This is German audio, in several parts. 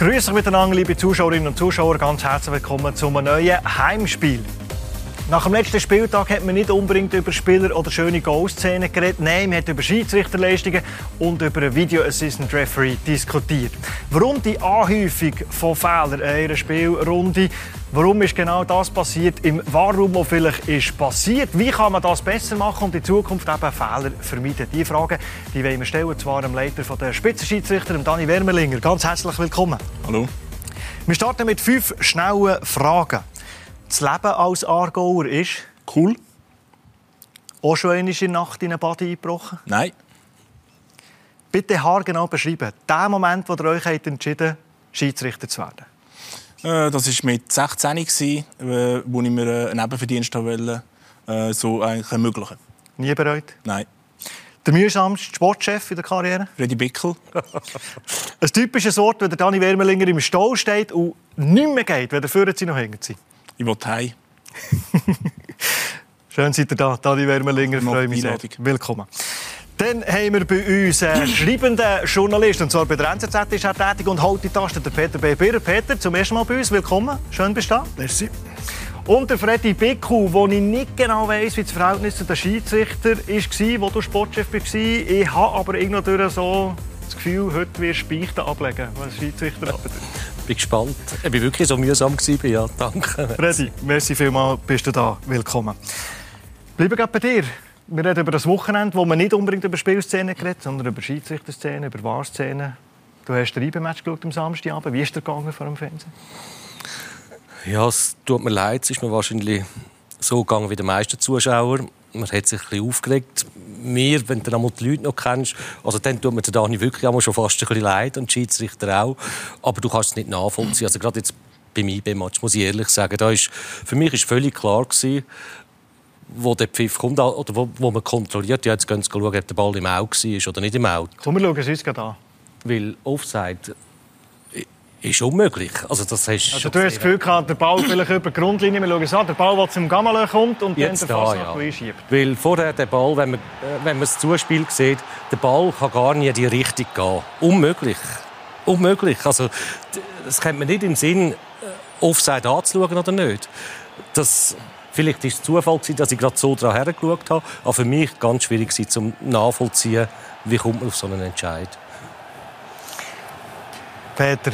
Grüße miteinander, liebe Zuschauerinnen und Zuschauer. Ganz herzlich willkommen zu einem neuen Heimspiel. Nach dem letzten Spieltag hat man nicht unbedingt über Spieler oder schöne Goal-Szenen geredet. Nein, man hat über Schiedsrichterleistungen und über einen Video Assistant Referee diskutiert. Warum die Anhäufung von Fehlern in einer Spielrunde? Warum ist genau das passiert? Im Warum, wo vielleicht ist passiert? Wie kann man das besser machen und in Zukunft eben Fehler vermeiden? Die Fragen, die wollen wir stellen, zwar dem Leiter der Spitzenschiedsrichter, Dani Wermelinger. Ganz herzlich willkommen. Hallo. Wir starten mit fünf schnellen Fragen. Das Leben als Aargauer ist? Cool. Auch schon einmal in der Nacht in eine Body eingebrochen? Nein. Bitte haargenau beschreiben, den Moment, wo ihr euch entschieden habt, Schiedsrichter zu werden. Äh, das war mit 16, äh, wo ich mir einen Nebenverdienst wollte, äh, so eigentlich ermöglichen. Nie bereut? Nein. Der mühsamste Sportchef in der Karriere? Freddy Bickel. Ein typisches Wort, wenn der Dani Wermelinger im Stall steht und nicht mehr geht, wenn der Führer sie noch hängt. Ich will heim. Schön seid ihr da, Dani Wermelinger. Freue mich sehr. Willkommen. Dann haben wir bei uns einen schreibenden Journalist, und zwar bei der NZZ ist er tätig und hält die Taste, der Peter B. Birrer. Peter, zum ersten Mal bei uns, willkommen. Schön bist du da. Merci. Und der Freddy Bicku, wo ich nicht genau weiss, wie das Verhältnis zu den Schiedsrichter war, wo du Sportchef warst. Ich habe aber irgendwie so das Gefühl, heute wirst du Beichten ablegen, was Schiedsrichter anbetrifft bin gespannt. Ich war wirklich so mühsam. Ja, danke. Freddy, merci vielmals, bist du da. Willkommen. Bleiben wir bei dir. Wir reden über das Wochenende, wo man nicht unbedingt über Spielszenen geredet, sondern über Schiedsrichterszenen, über Wahrszenen. Du hast den IB-Match am Samstagabend. Wie ist der gegangen vor dem Fernsehen? Ja, es tut mir leid. Es ist mir wahrscheinlich so gegangen wie die meisten Zuschauer man hat sich ein bisschen aufgeregt. Mir, wenn du einmal die Leute noch kennst, also dann tut mir der Dani wirklich einmal schon fast ein bisschen leid und die Schiedsrichter auch. Aber du kannst es nicht nachvollziehen. Also gerade jetzt beim IB-Match, muss ich ehrlich sagen, da ist, für mich war völlig klar gewesen, wo der Pfiff kommt, oder wo, wo man kontrolliert, ja, jetzt gehen sie schauen, ob der Ball im Auge war oder nicht im Auge. Komm, wir schauen es uns gerade an. Weil Offside ist unmöglich. Also, das hast also, du hast das Gefühl gehabt, der Ball vielleicht über die Grundlinie, wir schauen es an, der Ball, der zum Gammelen kommt und Jetzt dann der Fass ja. einschiebt. Weil vorher der Ball, wenn man, äh, wenn man das Zuspiel sieht, der Ball kann gar nicht in die Richtung gehen. Unmöglich. Unmöglich. Also, das kennt man nicht im Sinn, äh, Offside anzuschauen oder nicht. Das, vielleicht war es Zufall, dass ich gerade so daran hergeschaut habe, aber für mich ganz schwierig zum nachvollziehen, wie kommt man auf so einen Entscheid. Peter,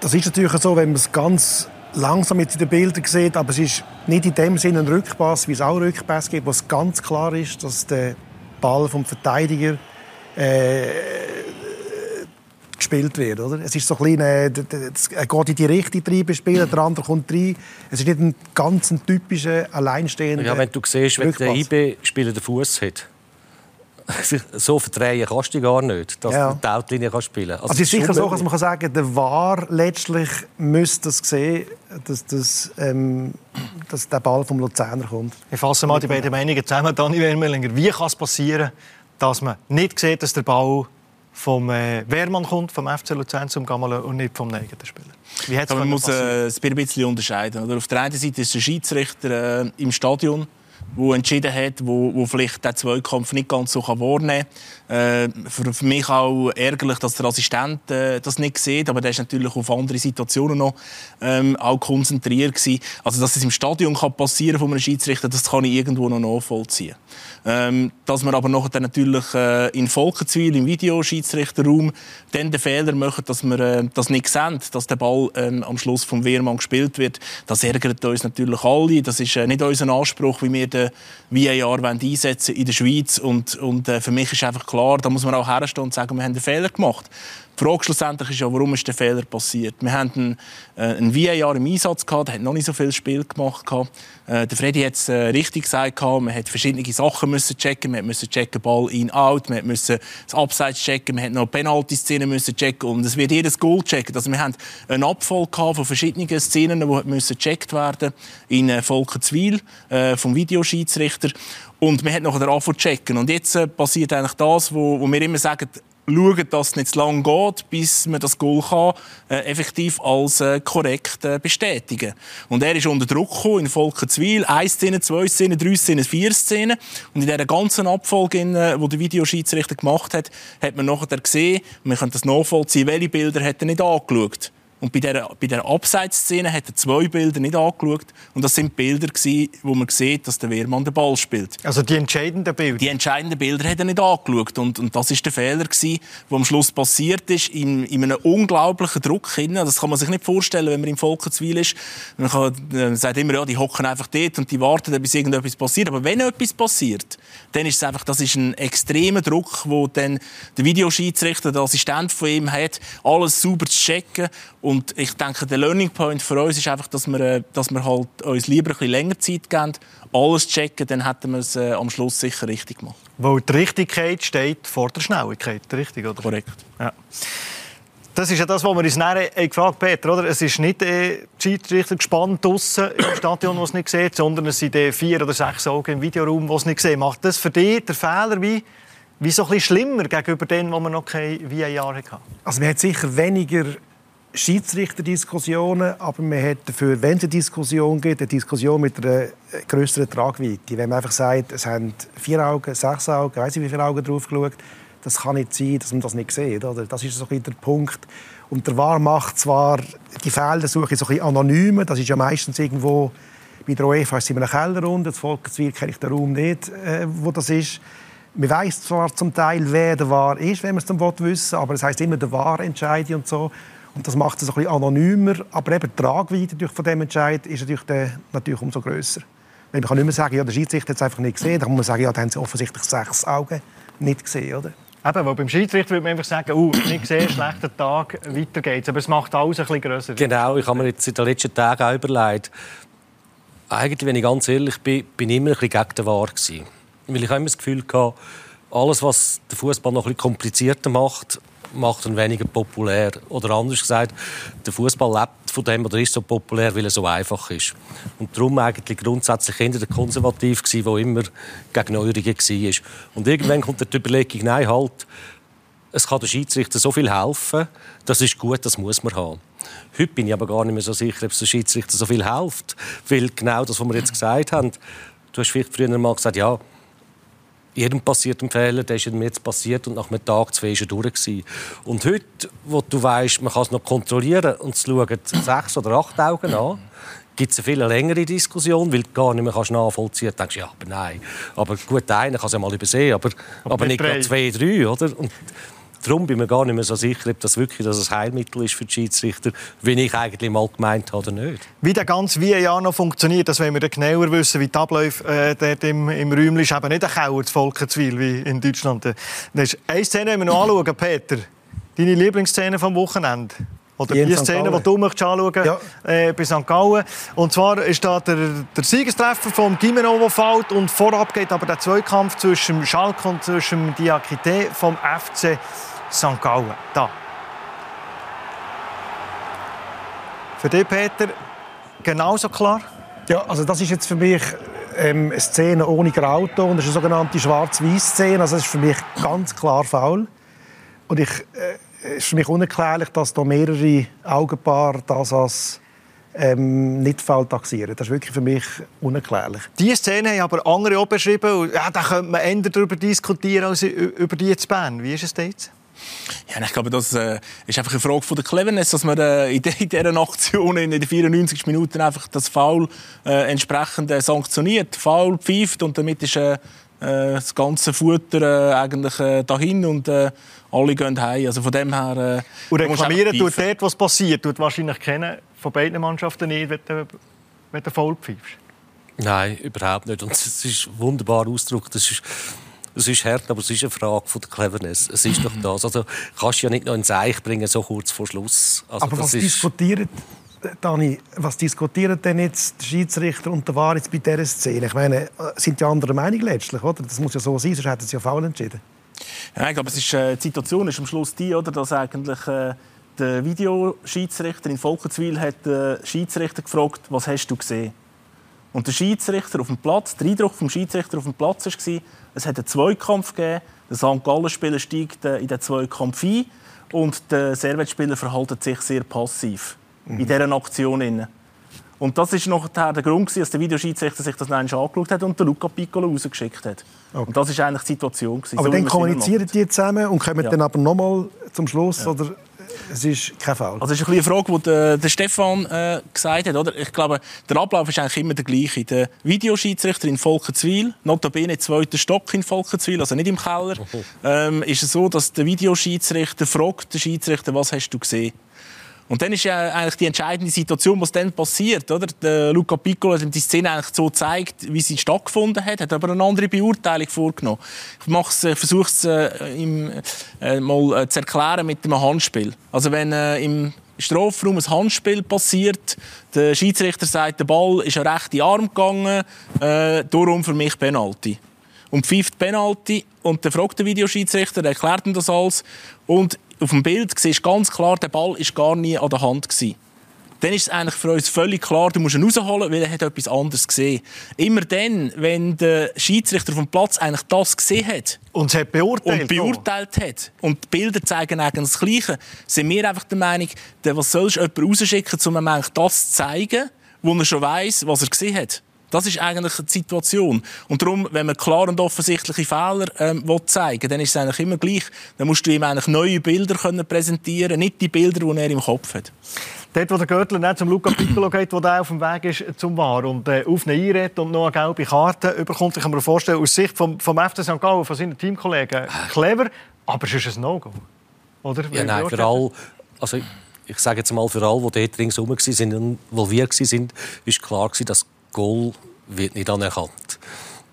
das ist natürlich so, wenn man es ganz langsam mit den Bildern sieht, aber es ist nicht in dem Sinne ein Rückpass, wie es auch Rückpass gibt, wo es ganz klar ist, dass der Ball vom Verteidiger äh, gespielt wird. Oder? Es ist so ein kleiner, er geht in die Richtung rein spielen, der andere kommt rein. Es ist nicht ein ganz typischer, alleinstehender Ja, wenn du siehst, wenn der IB-Spieler den Fuß hat, so verdrehen kannst du gar nicht, dass ja. du die Outlinie kannst spielen kannst. Also, also es ist sicher so, dass man kann sagen kann, der VAR letztlich müsste das sehen, dass, das, ähm, dass der Ball vom Luzerner kommt. Ich fasse mal die beiden Meinungen zusammen. Dani Wermelinger, wie kann es passieren, dass man nicht sieht, dass der Ball vom äh, Wehrmann kommt, vom FC Luzern zum Gammelen und nicht vom eigenen Spieler? Wie man muss äh, es ein bisschen unterscheiden. Oder? Auf der einen Seite ist der Schiedsrichter äh, im Stadion wo entschieden hat, wo, wo vielleicht den Zweikampf nicht ganz so wahrnehmen kann. Äh, für, für, mich auch ärgerlich, dass der Assistent äh, das nicht sieht, aber der ist natürlich auf andere Situationen noch ähm, auch konzentriert gewesen. Also, dass es im Stadion kann passieren von einem Schiedsrichter, das kann ich irgendwo noch nachvollziehen. Ähm, dass wir aber nachher natürlich äh, in Volkenzwil, im Videoschiedsrichterraum, dann den Fehler machen, dass wir äh, das nicht sehen, dass der Ball ähm, am Schluss vom Wehrmann gespielt wird. Das ärgert uns natürlich alle. Das ist äh, nicht unser Anspruch, wie wir den VAR einsetzen in der Schweiz. Und, und für mich ist einfach klar, da muss man auch herstehen und sagen, wir haben einen Fehler gemacht. Die Frage schlussendlich ist ja, warum ist der Fehler passiert? Wir hatten einen, äh, VAR im Einsatz gehabt, der hat noch nicht so viel Spiel gemacht gehabt. Äh, der Freddy hat es äh, richtig gesagt gehabt, man hat verschiedene Sachen müssen checken, man musste checken Ball in out, man musste das Abseits checken, man hat noch Penalty-Szenen müssen checken. Und es wird jedes Goal checken. Also wir haben einen Abfall gehabt von verschiedenen Szenen, die müssen gecheckt werden in äh, Volkenswil äh, vom Videoschiedsrichter. Und man hat nachher angefangen zu checken. Und jetzt äh, passiert eigentlich das, wo, wo wir immer sagen, schauen, dass es nicht zu lange geht, bis man das Goal kann, äh, effektiv als äh, korrekt äh, bestätigen Und er ist unter Druck gekommen, in Volkenswil. Eine Szene, zwei Szenen, drei Szenen, vier Szenen. Und in dieser ganzen Abfolge, die äh, der Videoschiedsrichter gemacht hat, hat man nachher gesehen, man kann das nachvollziehen, welche Bilder hat er nicht angeschaut. Und bei dieser, bei dieser Abseitsszene hat er zwei Bilder nicht angeschaut. Und das sind Bilder, gewesen, wo man sieht, dass der Wehrmann den Ball spielt. Also die entscheidenden Bilder? Die entscheidenden Bilder hat er nicht angeschaut. Und, und das ist der Fehler, gewesen, der am Schluss passiert ist, in, in einem unglaublichen Druck. Hin. Das kann man sich nicht vorstellen, wenn man im Volkenswil ist. Man kann, äh, sagt immer, ja, die hocken einfach dort und die warten, bis irgendetwas passiert. Aber wenn etwas passiert, dann ist es einfach, das ist ein extremer Druck, wo dann der Videoschiedsrichter, der Assistent von ihm hat, alles sauber zu checken und ich denke, der Learning Point für uns ist einfach, dass wir, äh, dass wir halt uns lieber ein bisschen länger Zeit geben, alles checken, dann hätten wir es äh, am Schluss sicher richtig gemacht. Weil die Richtigkeit steht vor der Schnelligkeit, richtig, oder? Korrekt. Ja. Das ist ja das, was wir uns nachher gefragt haben, Peter. Oder? Es ist nicht äh, die Schiedsrichter gespannt draussen im Stadion, wo es nicht sieht, sondern es sind äh, vier oder sechs Augen im Videoraum, wo es nicht sieht. Macht das für dich der Fehler wie, wie so ein bisschen schlimmer gegenüber denen, wo wir noch kein VAR hatten? Also man hat sicher weniger Schiedsrichterdiskussionen, aber man hat dafür, wenn es eine Diskussion gibt, eine Diskussion mit einer größeren Tragweite. Wenn man einfach sagt, es haben vier Augen, sechs Augen, weiß ich wie viele Augen drauf geschaut, das kann nicht sein, dass man das nicht sieht. Oder? Das ist so ein der Punkt. Und der Wahr macht zwar die Fehlsuche so ein bisschen das ist ja meistens irgendwo bei der UEFA ist in einem Kellerrunde, das Volkswil kenne ich den Raum nicht, äh, wo das ist. Man weiß zwar zum Teil, wer der Wahr ist, wenn man es dann wissen aber es heißt immer, der Wahr entscheidet und so. Und das macht es ein bisschen anonymer. Aber eben die Tragweite von dem Entscheid ist natürlich, der, natürlich umso grösser. Man kann nicht mehr sagen, ja, der Schiedsrichter hat es einfach nicht gesehen. Dann muss man sagen, ja, da haben sie offensichtlich sechs Augen nicht gesehen. Oder? Eben, weil beim Schiedsrichter würde man einfach sagen, uh, nicht gesehen, schlechter Tag, weiter geht's. Aber es macht alles ein bisschen grösser. Genau, ich habe mir jetzt in den letzten Tagen auch überlegt, eigentlich, wenn ich ganz ehrlich bin, bin ich immer ein bisschen gegen den Wahr gewesen. Weil ich immer das Gefühl hatte, alles, was den Fußball noch ein bisschen komplizierter macht, macht ihn weniger populär. Oder anders gesagt, der Fußball lebt von dem oder ist so populär, weil er so einfach ist. Und darum eigentlich grundsätzlich eher der Konservativ gewesen, der immer gegen Neuerungen war. Und irgendwann kommt die Überlegung, nein, halt, es kann der Schiedsrichter so viel helfen, das ist gut, das muss man haben. Heute bin ich aber gar nicht mehr so sicher, ob es der Schiedsrichter so viel hilft. Weil genau das, was wir jetzt gesagt haben, du hast vielleicht früher mal gesagt, ja, jedem passiert ein Fehler, der ist mir jetzt passiert und nach einem Tag, zwei ist er durch. Gewesen. Und heute, wo du weißt, man kann es noch kontrollieren und es schauen sechs oder acht Augen an, gibt es eine viel längere Diskussion, weil du gar nicht mehr kannst nachvollziehen kannst. Du denkst, ja, aber nein. Aber gut, einer kann es ja mal übersehen, aber, aber, aber nicht gerade zwei, drei, oder? Und Darum bin ich mir gar nicht mehr so sicher, ob das wirklich das ein Heilmittel ist für die Schiedsrichter, wie ich eigentlich mal gemeint habe oder nicht. Wie der ganze VAR noch funktioniert, das wollen wir genauer wissen, wie die Abläufe äh, dort im, im Räumchen ist. Eben nicht ein Kauer zu Volkenswil wie in Deutschland. Das ist eine Szene, die wir noch anschauen, Peter. Deine Lieblingsszene vom Wochenende? Oder die, die Szene, die du möchtest anschauen ja. äh, bei St. Gallen. Und zwar ist da der, der Siegestreffer vom Gimeno, der fällt. Und vorab geht aber der Zweikampf zwischen Schalke und zwischen Diakite vom FC St. Gallen. Da. Für dich, Peter, genauso klar? Ja, also das ist jetzt für mich ähm, eine Szene ohne Grauton. Das ist eine sogenannte Schwarz-Weiß-Szene. Also das ist für mich ganz klar faul. Und ich, äh, es ist für mich unerklärlich, dass da mehrere Augenpaare das als ähm, nicht faul taxieren. Das ist wirklich für mich unerklärlich. Diese Szene haben aber andere auch beschrieben. Ja, da könnte man eher darüber diskutieren als über die zu Bern. Wie ist es jetzt? Ja, ich glaube, das äh, ist einfach eine Frage von der Cleverness, dass man äh, in, de, in dieser Aktion in den 94 Minuten einfach das Foul äh, entsprechend sanktioniert, Foul pfeift und damit ist das ganze Futter eigentlich dahin und alle gehen heim. Also von dem her. Und reklamieren tut dort, was passiert, tut wahrscheinlich kennen von beiden Mannschaften nicht, wenn du, wenn du Foul pfeifst. Nein, überhaupt nicht. Und es ist ein wunderbarer Ausdruck. Das ist es ist hart, aber es ist eine Frage von der Cleverness. Es ist doch das. Also kannst du ja nicht noch ins Eich bringen, so kurz vor Schluss. Also, aber was ist... diskutiert, Dani, was diskutieren denn jetzt der Schiedsrichter und der Wahr jetzt bei dieser Szene? Ich meine, sind die anderen Meinung letztlich, oder? Das muss ja so sein, sonst hätten sie ja faul entschieden. Ja, ich glaube, es ist, äh, die Situation ist am Schluss die, oder, dass eigentlich äh, der Videoschiedsrichter in Volkenswil hat den Schiedsrichter gefragt, was hast du gesehen? Und der Schiedsrichter auf dem Platz, der Eindruck vom Schiedsrichter auf dem Platz war, es hat einen Zweikampf gegeben. Der St. Gallen-Spieler steigt äh, in den Zweikampf ein und der Servet-Spieler verhält sich sehr passiv mhm. in dieser Aktion. Und das war nachher der Grund, dass der Videoschiedsrichter sich das angeschaut hat und den Luca Piccolo rausgeschickt hat. Okay. Und das war eigentlich die Situation. Aber so, dann kommunizieren die zusammen und kommen ja. dann aber nochmal zum Schluss? Ja. Oder es ist kein Foul. Also das ist eine Frage, die der, der Stefan äh, gesagt hat. Oder? Ich glaube, der Ablauf ist eigentlich immer der gleiche. Der Videoschiedsrichter in Volkenswil, notabene zweiter Stock in Volkenswil, also nicht im Keller, ähm, ist es so, dass der Videoschiedsrichter fragt den Schiedsrichter, was hast du gesehen? Und dann ist ja eigentlich die entscheidende Situation, was dann passiert. Oder? Der Luca Piccolo hat die Szene eigentlich so gezeigt, wie sie stattgefunden hat, hat aber eine andere Beurteilung vorgenommen. Ich äh, versuche es äh, ihm, äh, mal äh, zu erklären mit dem Handspiel. Also wenn äh, im Strafraum ein Handspiel passiert, der Schiedsrichter sagt, der Ball ist an rechte Arm gegangen, äh, darum für mich Penalty und pfeift Penalty und dann fragt der Videoschiedsrichter, erklärt ihm das alles und auf dem Bild siehst du ganz klar, der Ball ist gar nie an der Hand gewesen. Dann ist es eigentlich für uns völlig klar, du musst ihn rausholen, weil er hat etwas anderes gesehen. Immer dann, wenn der Schiedsrichter vom Platz eigentlich das gesehen hat und es hat beurteilt, und beurteilt hat und die Bilder zeigen eigentlich das Gleiche, sind wir einfach der Meinung, was sollst du jemanden rausschicken, um ihm eigentlich das zu zeigen, wo er schon weiß, was er gesehen hat. Das ist eigentlich die Situation. Und darum, wenn man klar und offensichtliche Fehler ähm, zeigen will, dann ist es eigentlich immer gleich. Dann musst du ihm eigentlich neue Bilder können präsentieren, nicht die Bilder, die er im Kopf hat. Dort, wo der Görtler zum Luca Piccolo geht, wo der auf dem Weg ist zum War und äh, auf eine einredet und noch eine gelbe Karte überkommt, ich kann mir vorstellen, aus Sicht vom, vom FC St. Gallen, von seinen Teamkollegen, clever, aber es ist ein No-Go. Oder? Ja, nein, für alle, also ich sage jetzt mal, für alle, die dort ringsherum waren, involviert waren, ist klar, dass Goal wird nicht anerkannt.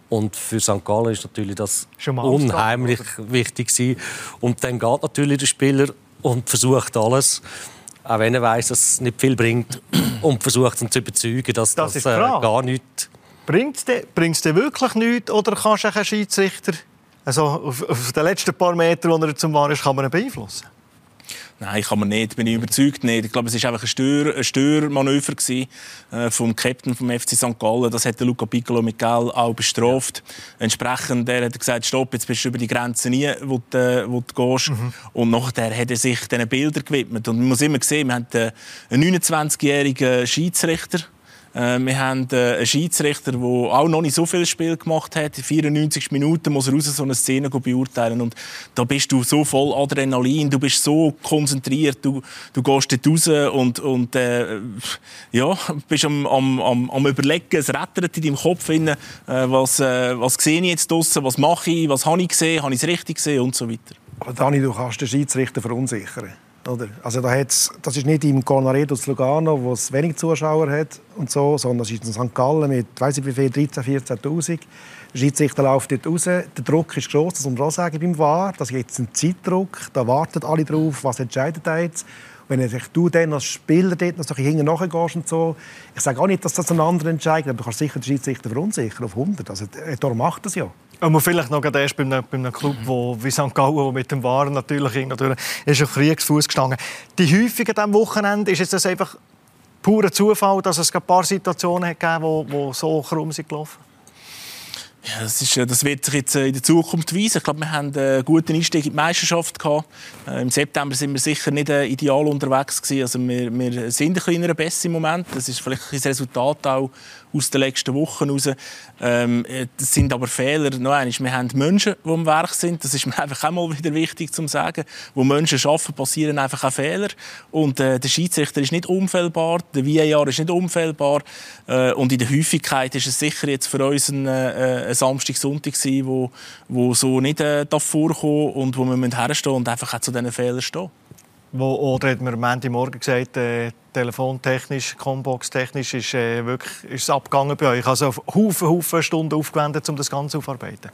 Und für St. Gallen ist natürlich das unheimlich oder? wichtig gewesen. Und dann geht natürlich der Spieler und versucht alles, auch wenn er weiß, dass es nicht viel bringt, und versucht ihn zu überzeugen, dass das, das äh, gar nichts Bringt es dir wirklich nichts oder kannst du einen Schiedsrichter also auf, auf den letzten paar Metern, wo er zum War ist, kann man ihn beeinflussen? Nein, kann man nicht. Bin ich überzeugt nicht. Ich glaube, es war einfach ein, Stör, ein Störmanöver gewesen, äh, vom Captain vom FC St. Gallen. Das hat Luca Piccolo mit Gel auch bestraft. Ja. Entsprechend der hat er gesagt, stopp, jetzt bist du über die Grenze nie, wo du, äh, wo du gehst. Mhm. Und nachher hat er sich diesen Bildern gewidmet. Und man muss immer sehen, wir haben einen 29-jährigen Schiedsrichter äh, wir haben äh, einen Schiedsrichter, der auch noch nicht so viel Spiel gemacht hat. In 94 Minuten muss er raus so eine Szene beurteilen. Und da bist du so voll Adrenalin, du bist so konzentriert, du, du gehst dort raus und, und äh, ja, bist am, am, am, am überlegen, es rattert in deinem Kopf, rein, äh, was, äh, was sehe ich jetzt draussen, was mache ich, was habe ich gesehen, habe ich es richtig gesehen und so weiter. Aber Dani, du kannst den Schiedsrichter verunsichern. Oder? Also da das ist nicht im Colnaredo zu Lugano, wo es wenig Zuschauer hat und so, sondern es ist in St. Gallen mit, weiß ich wie viel, 13.000, 14.000. Der Schiedsrichter läuft dort raus. Der Druck ist groß, das muss man auch sagen beim VAR. Das gibt einen Zeitdruck, da warten alle drauf, was entscheidet er jetzt. Wenn du dann als Spieler dort noch so hinten nachgehst und so, ich sage auch nicht, dass das ein anderer entscheidet, aber du kannst sicher den Schiedsrichter verunsichern auf 100. Also, darum macht das ja. Und vielleicht noch erst bei einem, bei einem Club wo, wie St. Gallen, wo mit dem Waren natürlich natürlich ist ein Kriegsfuß gestanden. Die häufig an diesem Wochenende ist es einfach purer Zufall, dass es ein paar Situationen gegeben hat, die so krumm sind gelaufen? Ja, das, ist, das wird sich jetzt äh, in der Zukunft weisen. Ich glaube, wir haben einen guten Einstieg in die Meisterschaft gehabt. Äh, Im September sind wir sicher nicht äh, ideal unterwegs gewesen. Also wir, wir sind ein kleiner besser im Moment. Das ist vielleicht ein Resultat auch aus den letzten Wochen heraus. Ähm, das sind aber Fehler. Noch einmal, wir haben Menschen, die am Werk sind. Das ist mir einfach auch mal wieder wichtig zu sagen. Wo Menschen arbeiten, passieren einfach auch Fehler. Und äh, der Schiedsrichter ist nicht unfehlbar, der VAR ist nicht unfehlbar. Äh, und in der Häufigkeit ist es sicher jetzt für uns ein, äh, ein Samstag, Sonntag gewesen, wo, wo so nicht äh, vorkommen und wo wir herstehen und einfach auch zu diesen Fehlern stehen. Wo, oder hat mir am Montagmorgen gesagt, äh, telefontechnisch, Combox-technisch ist, äh, wirklich, ist es abgegangen bei euch. Also Haufen, Haufen Stunden aufgewendet, um das Ganze aufzuarbeiten.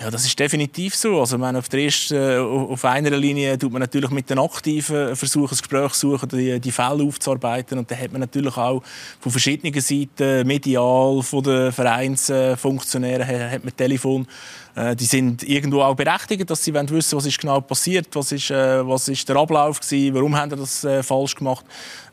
Ja, das ist definitiv so. Also, man auf, der ersten, äh, auf einer Linie tut man natürlich mit den Aktiven versuchen, das Gespräch zu suchen, die, die Fälle aufzuarbeiten. Und dann hat man natürlich auch von verschiedenen Seiten, medial, von den Vereinsfunktionären, hat man Telefon äh, die sind irgendwo auch berechtigt, dass sie wissen was ist genau passiert, was ist, äh, was ist der Ablauf gewesen, warum haben sie das äh, falsch gemacht.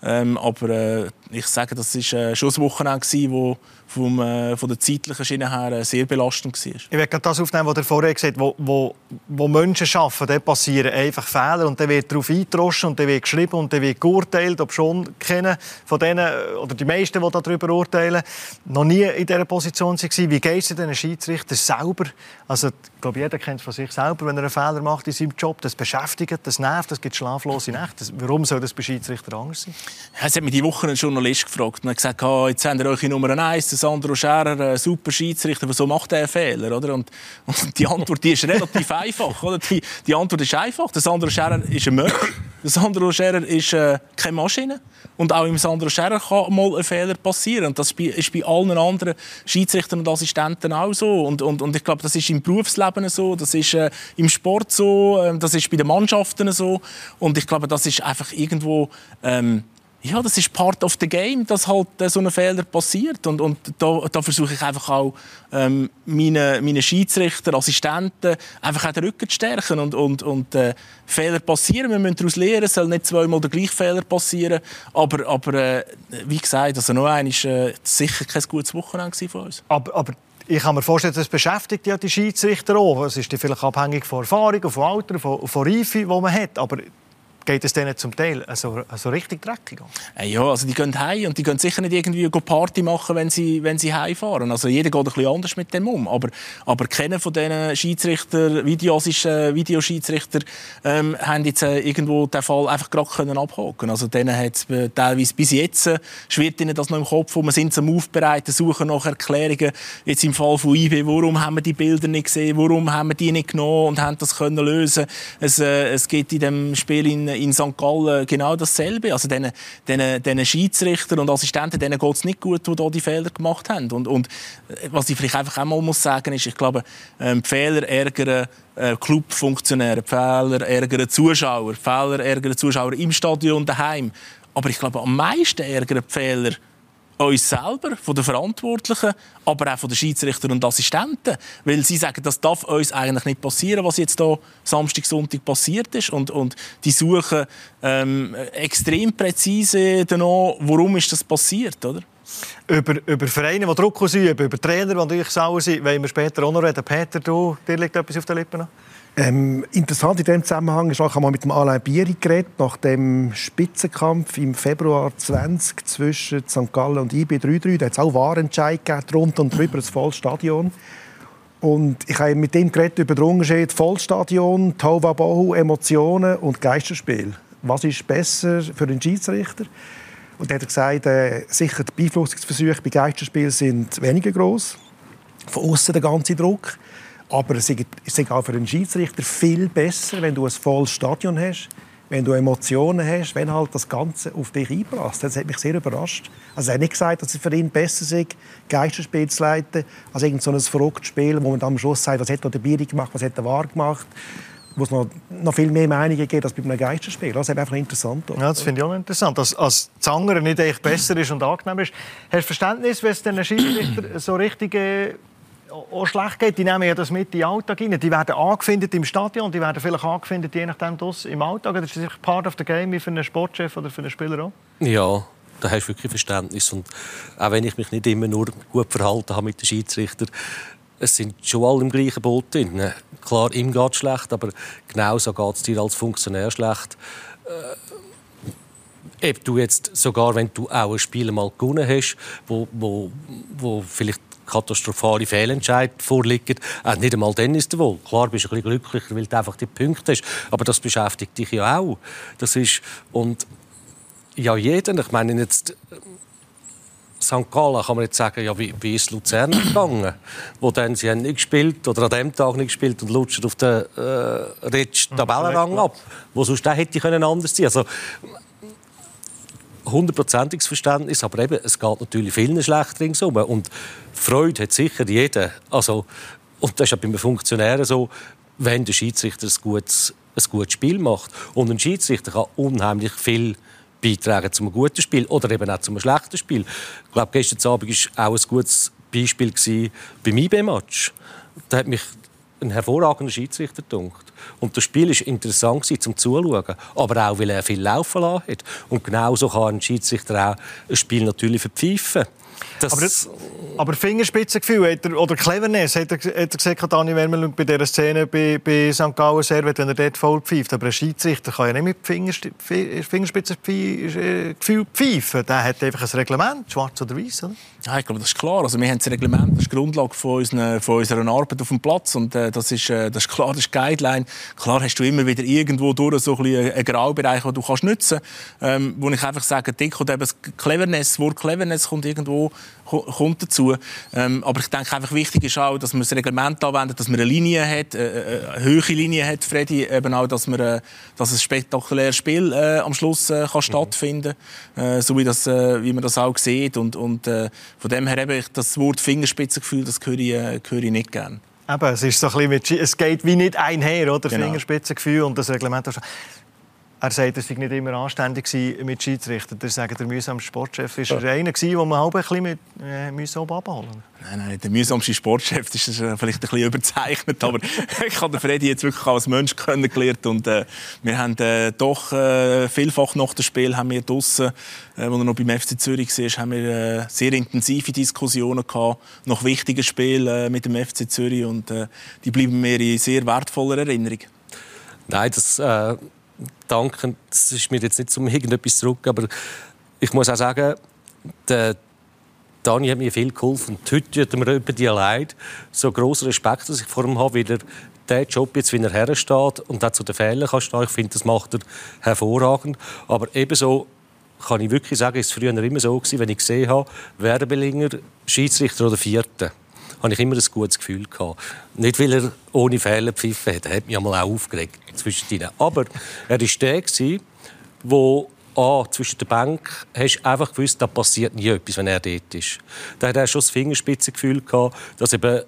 Ähm, aber äh, ich sage, das ist äh, schon ein Wochenende wo vom, äh, von der zeitlichen Schiene her äh, sehr belastend war. Ich werde das aufnehmen, was ihr vorher gesagt habt, wo, wo, wo Menschen arbeiten, dann passieren einfach Fehler und dann wird darauf eingedroschen und dann wird geschrieben und dann wird geurteilt, ob schon kennen von denen, oder die meisten, die darüber urteilen, noch nie in dieser Position waren. Wie geht es den Schiedsrichter selber? Also, ich glaube, jeder kennt es von sich selber, wenn er einen Fehler macht in seinem Job. Das beschäftigt, das nervt, das gibt schlaflose Nächte. Warum soll das bei Schiedsrichter anders sein? Es hat mich die Woche ein Journalist gefragt und hat gesagt, oh, jetzt habt ihr eure Nummer 1, Sandro Scherer, ein super Schiedsrichter, wieso macht er einen Fehler? Oder? Und, und die Antwort die ist relativ einfach. Oder? Die, die, Antwort ist einfach. Der Sandro Scherer ist ein Mensch. Der Sandro Scherer ist äh, keine Maschine. Und auch im Sandro Scherer kann mal ein Fehler passieren. Und das ist bei allen anderen Schiedsrichtern und Assistenten auch so. Und, und, und ich glaube, das ist im Berufsleben so, das ist äh, im Sport so, äh, das ist bei den Mannschaften so. Und ich glaube, das ist einfach irgendwo... Ähm, ja, das ist part of the game, dass halt äh, so ein Fehler passiert. Und, und da, da versuche ich einfach auch, ähm, meine, meine Schiedsrichter, Assistenten, einfach auch den Rücken zu stärken. Und, und, und äh, Fehler passieren, wir müssen daraus lernen, es soll nicht zweimal der gleiche Fehler passieren. Aber, aber äh, wie gesagt, also noch einmal, äh, sicher kein gutes Wochenende von uns. Aber, aber ich kann mir vorstellen, das beschäftigt ja die Schiedsrichter auch. Es ist vielleicht abhängig von Erfahrung, von Alter, von, von Reife, die man hat. Aber geht es denen zum Teil so, so richtig dreckig an? Äh, ja, also die gehen heim und die gehen sicher nicht irgendwie Party machen, wenn sie, wenn sie heimfahren. Also jeder geht ein bisschen anders mit dem um. Aber, aber kennen von diesen Schiedsrichter, Videoschiedsrichter, Videoschiedsrichter, ähm, haben jetzt äh, irgendwo den Fall einfach gerade können abhaken. Also denen hat es äh, teilweise bis jetzt äh, schwirrt ihnen das noch im Kopf, wo wir sind zum Aufbereiten, suchen nach Erklärungen. Jetzt im Fall von IB, warum haben wir die Bilder nicht gesehen, warum haben wir die nicht genommen und haben das können lösen. Es, äh, es geht in dem Spiel in in St. Gallen genau dasselbe. Also diesen, diesen, diesen Schiedsrichter und Assistenten, denen geht es nicht gut, die hier die Fehler gemacht haben. Und, und äh, was ich vielleicht einfach einmal muss sagen ist, ich glaube, ähm, Fehler ärgern äh, Clubfunktionäre, Fehler ärgern Zuschauer, Fehler ärgern Zuschauer im Stadion und daheim. Aber ich glaube, am meisten ärgern die Fehler uns selber, von den Verantwortlichen, aber auch von den Schiedsrichtern und Assistenten. Weil sie sagen, das darf uns eigentlich nicht passieren, was jetzt hier Samstag, Sonntag passiert ist. Und, und die suchen ähm, extrem präzise danach, warum ist das passiert, oder? Über, über Vereine, die Druck ausüben, über Trainer, die natürlich sauer sind, wollen wir später auch noch reden. Peter, du, dir liegt etwas auf den Lippen noch? Ähm, interessant in diesem Zusammenhang ist auch, ich mit dem Alain Bieri geredet, nach dem Spitzenkampf im Februar 20 zwischen St. Gallen und IB 3-3. Da hat es auch Warenentscheid gegeben, drunter und drüber ein volles Stadion. Und ich habe mit ihm geredet über den Unterschied Vollstadion, Tova Bohu, Emotionen und Geisterspiel. Was ist besser für den Schiedsrichter? Und er hat gesagt, äh, sicher die Beeinflussungsversuche bei Geisterspielen sind weniger groß. Von außen der ganze Druck. Aber es ist auch für einen Schiedsrichter viel besser, wenn du ein volles Stadion hast, wenn du Emotionen hast, wenn halt das Ganze auf dich einprasst. Das hat mich sehr überrascht. Also er hat nicht gesagt, dass es für ihn besser ist, Geisterspiel zu leiten, als irgend so ein verrücktes Spiel, wo man am Schluss sagt, was hat der Bieri gemacht, was hat der Wahr gemacht wo es noch, noch viel mehr Meinungen gibt als bei einem Geisterspiel. Das ist einfach interessant. Ja, das finde ich auch interessant. Dass, als Zanger nicht echt besser ist und angenehm ist. Hast du Verständnis, wenn es den Schiedsrichter so richtige auch schlecht geht, die nehmen ja das mit in den Alltag rein. Die werden angefindet im Stadion, die werden vielleicht angefindet, je nachdem das im Alltag. Das ist part of the game wie für einen Sportchef oder für einen Spieler auch. Ja, da hast du wirklich Verständnis. Und auch wenn ich mich nicht immer nur gut verhalten habe mit den Schiedsrichtern, es sind schon alle im gleichen Boot drin. Klar, ihm geht es schlecht, aber genauso geht es dir als Funktionär schlecht. Äh, ob du jetzt sogar, wenn du auch ein Spiel mal gewonnen hast, wo, wo, wo vielleicht katastrophale Fehlentscheid vorliegen. Äh, nicht einmal dann ist er wohl. Klar bist du ein bisschen glücklicher, weil du einfach die Punkte hast. Aber das beschäftigt dich ja auch. Das ist, und ja, jeder, ich meine jetzt... Äh, St. Gallen kann man jetzt sagen, ja, wie, wie ist Luzern gegangen? Wo dann, sie haben nicht gespielt oder an dem Tag nicht gespielt und lutschen auf den äh, Tabellenrang ab. Wo sonst hätte ich anders sein Also hundertprozentiges Verständnis, aber eben, es geht natürlich vielen schlecht ringsum. Und Freude hat sicher jeder. Also, und das ist ja bei einem Funktionär so, wenn der Schiedsrichter ein gutes, ein gutes Spiel macht. Und ein Schiedsrichter kann unheimlich viel beitragen zu einem guten Spiel oder eben auch zu einem schlechten Spiel. Ich glaube, gestern Abend war auch ein gutes Beispiel beim IB-Match. Da hat mich ein hervorragender Schiedsrichter gedunkt. Und das Spiel war interessant zum Zuschauen, aber auch, weil er viel laufen lassen hat. Und genauso kann ein Schiedsrichter auch ein Spiel natürlich verpfeifen. Das aber, aber Fingerspitzengefühl hat er, oder Cleverness hat er, hat er gesagt, Dani Wermelund, bei dieser Szene bei, bei St. Gallen Servet, wenn er dort voll pfeift. Aber ein Schiedsrichter kann ja nicht mit Fingerspitzengefühl pfeifen. Der hat einfach ein Reglement, schwarz oder weiß. Oder? Ja, ich glaube, das ist klar. Also, wir haben das Reglement, das ist die Grundlage von, unseren, von unserer Arbeit auf dem Platz. Und äh, das, ist, äh, das ist klar, das ist Guideline. Klar hast du immer wieder irgendwo durch so ein einen Graubereich, den du kannst nutzen kannst. Ähm, wo ich einfach sage, Dick und eben das Cleverness, das Wort Cleverness kommt irgendwo kommt dazu. Ähm, aber ich denke einfach wichtig ist auch, dass man das Reglement anwendet, dass man eine Linie hat, äh, äh, eine höhere Linie hat, Freddy, eben auch, dass man, äh, dass ein spektakuläres Spiel äh, am Schluss äh, kann mhm. stattfinden, äh, so wie das, äh, wie man das auch sieht und, und äh, von dem her eben das Wort Fingerspitzengefühl, das höre ich, äh, höre ich nicht gerne. Eben, es, ist so ein bisschen, es geht wie nicht einher, oder? Genau. Fingerspitzengefühl und das Reglement. Er sagt, es sei nicht immer anständig mit Schiedsrichtern. Er sagt, der mühsame Sportchef war ja. einer, den man halb ein bisschen mit, äh, mühsam abholen Nein, nein, der mühsamste Sportchef das ist äh, vielleicht ein bisschen überzeichnet, aber ich habe den Freddy jetzt wirklich als Mensch kennengelernt und äh, wir haben äh, doch äh, vielfach nach dem Spiel haben wir draussen, äh, als er noch beim FC Zürich war, haben wir äh, sehr intensive Diskussionen gehabt nach wichtigen Spielen äh, mit dem FC Zürich und äh, die bleiben mir in sehr wertvoller Erinnerung. Nein, das äh, danken. Das ist mir jetzt nicht zum irgendetwas zurück, aber ich muss auch sagen, der Dani hat mir viel geholfen. Und heute tut mir über die Leid so grossen Respekt, dass ich vor ihm habe, weil er diesen Job jetzt, wie er hersteht und auch zu den Fehlern kann stehen. Ich finde, das macht er hervorragend. Aber ebenso kann ich wirklich sagen, es war früher immer so, gewesen, wenn ich gesehen habe, Werbelinger, Schiedsrichter oder Vierter habe ich immer ein gutes Gefühl gehabt. Nicht, weil er ohne Fehler pfiffen hat. Er hat mich einmal auch aufgeregt zwischendrin. Aber er war der, der Ah, zwischen der Bank hast du einfach gewusst, da passiert nie etwas, wenn er dort ist. Da hat er schon das Fingerspitzengefühl gehabt, dass eben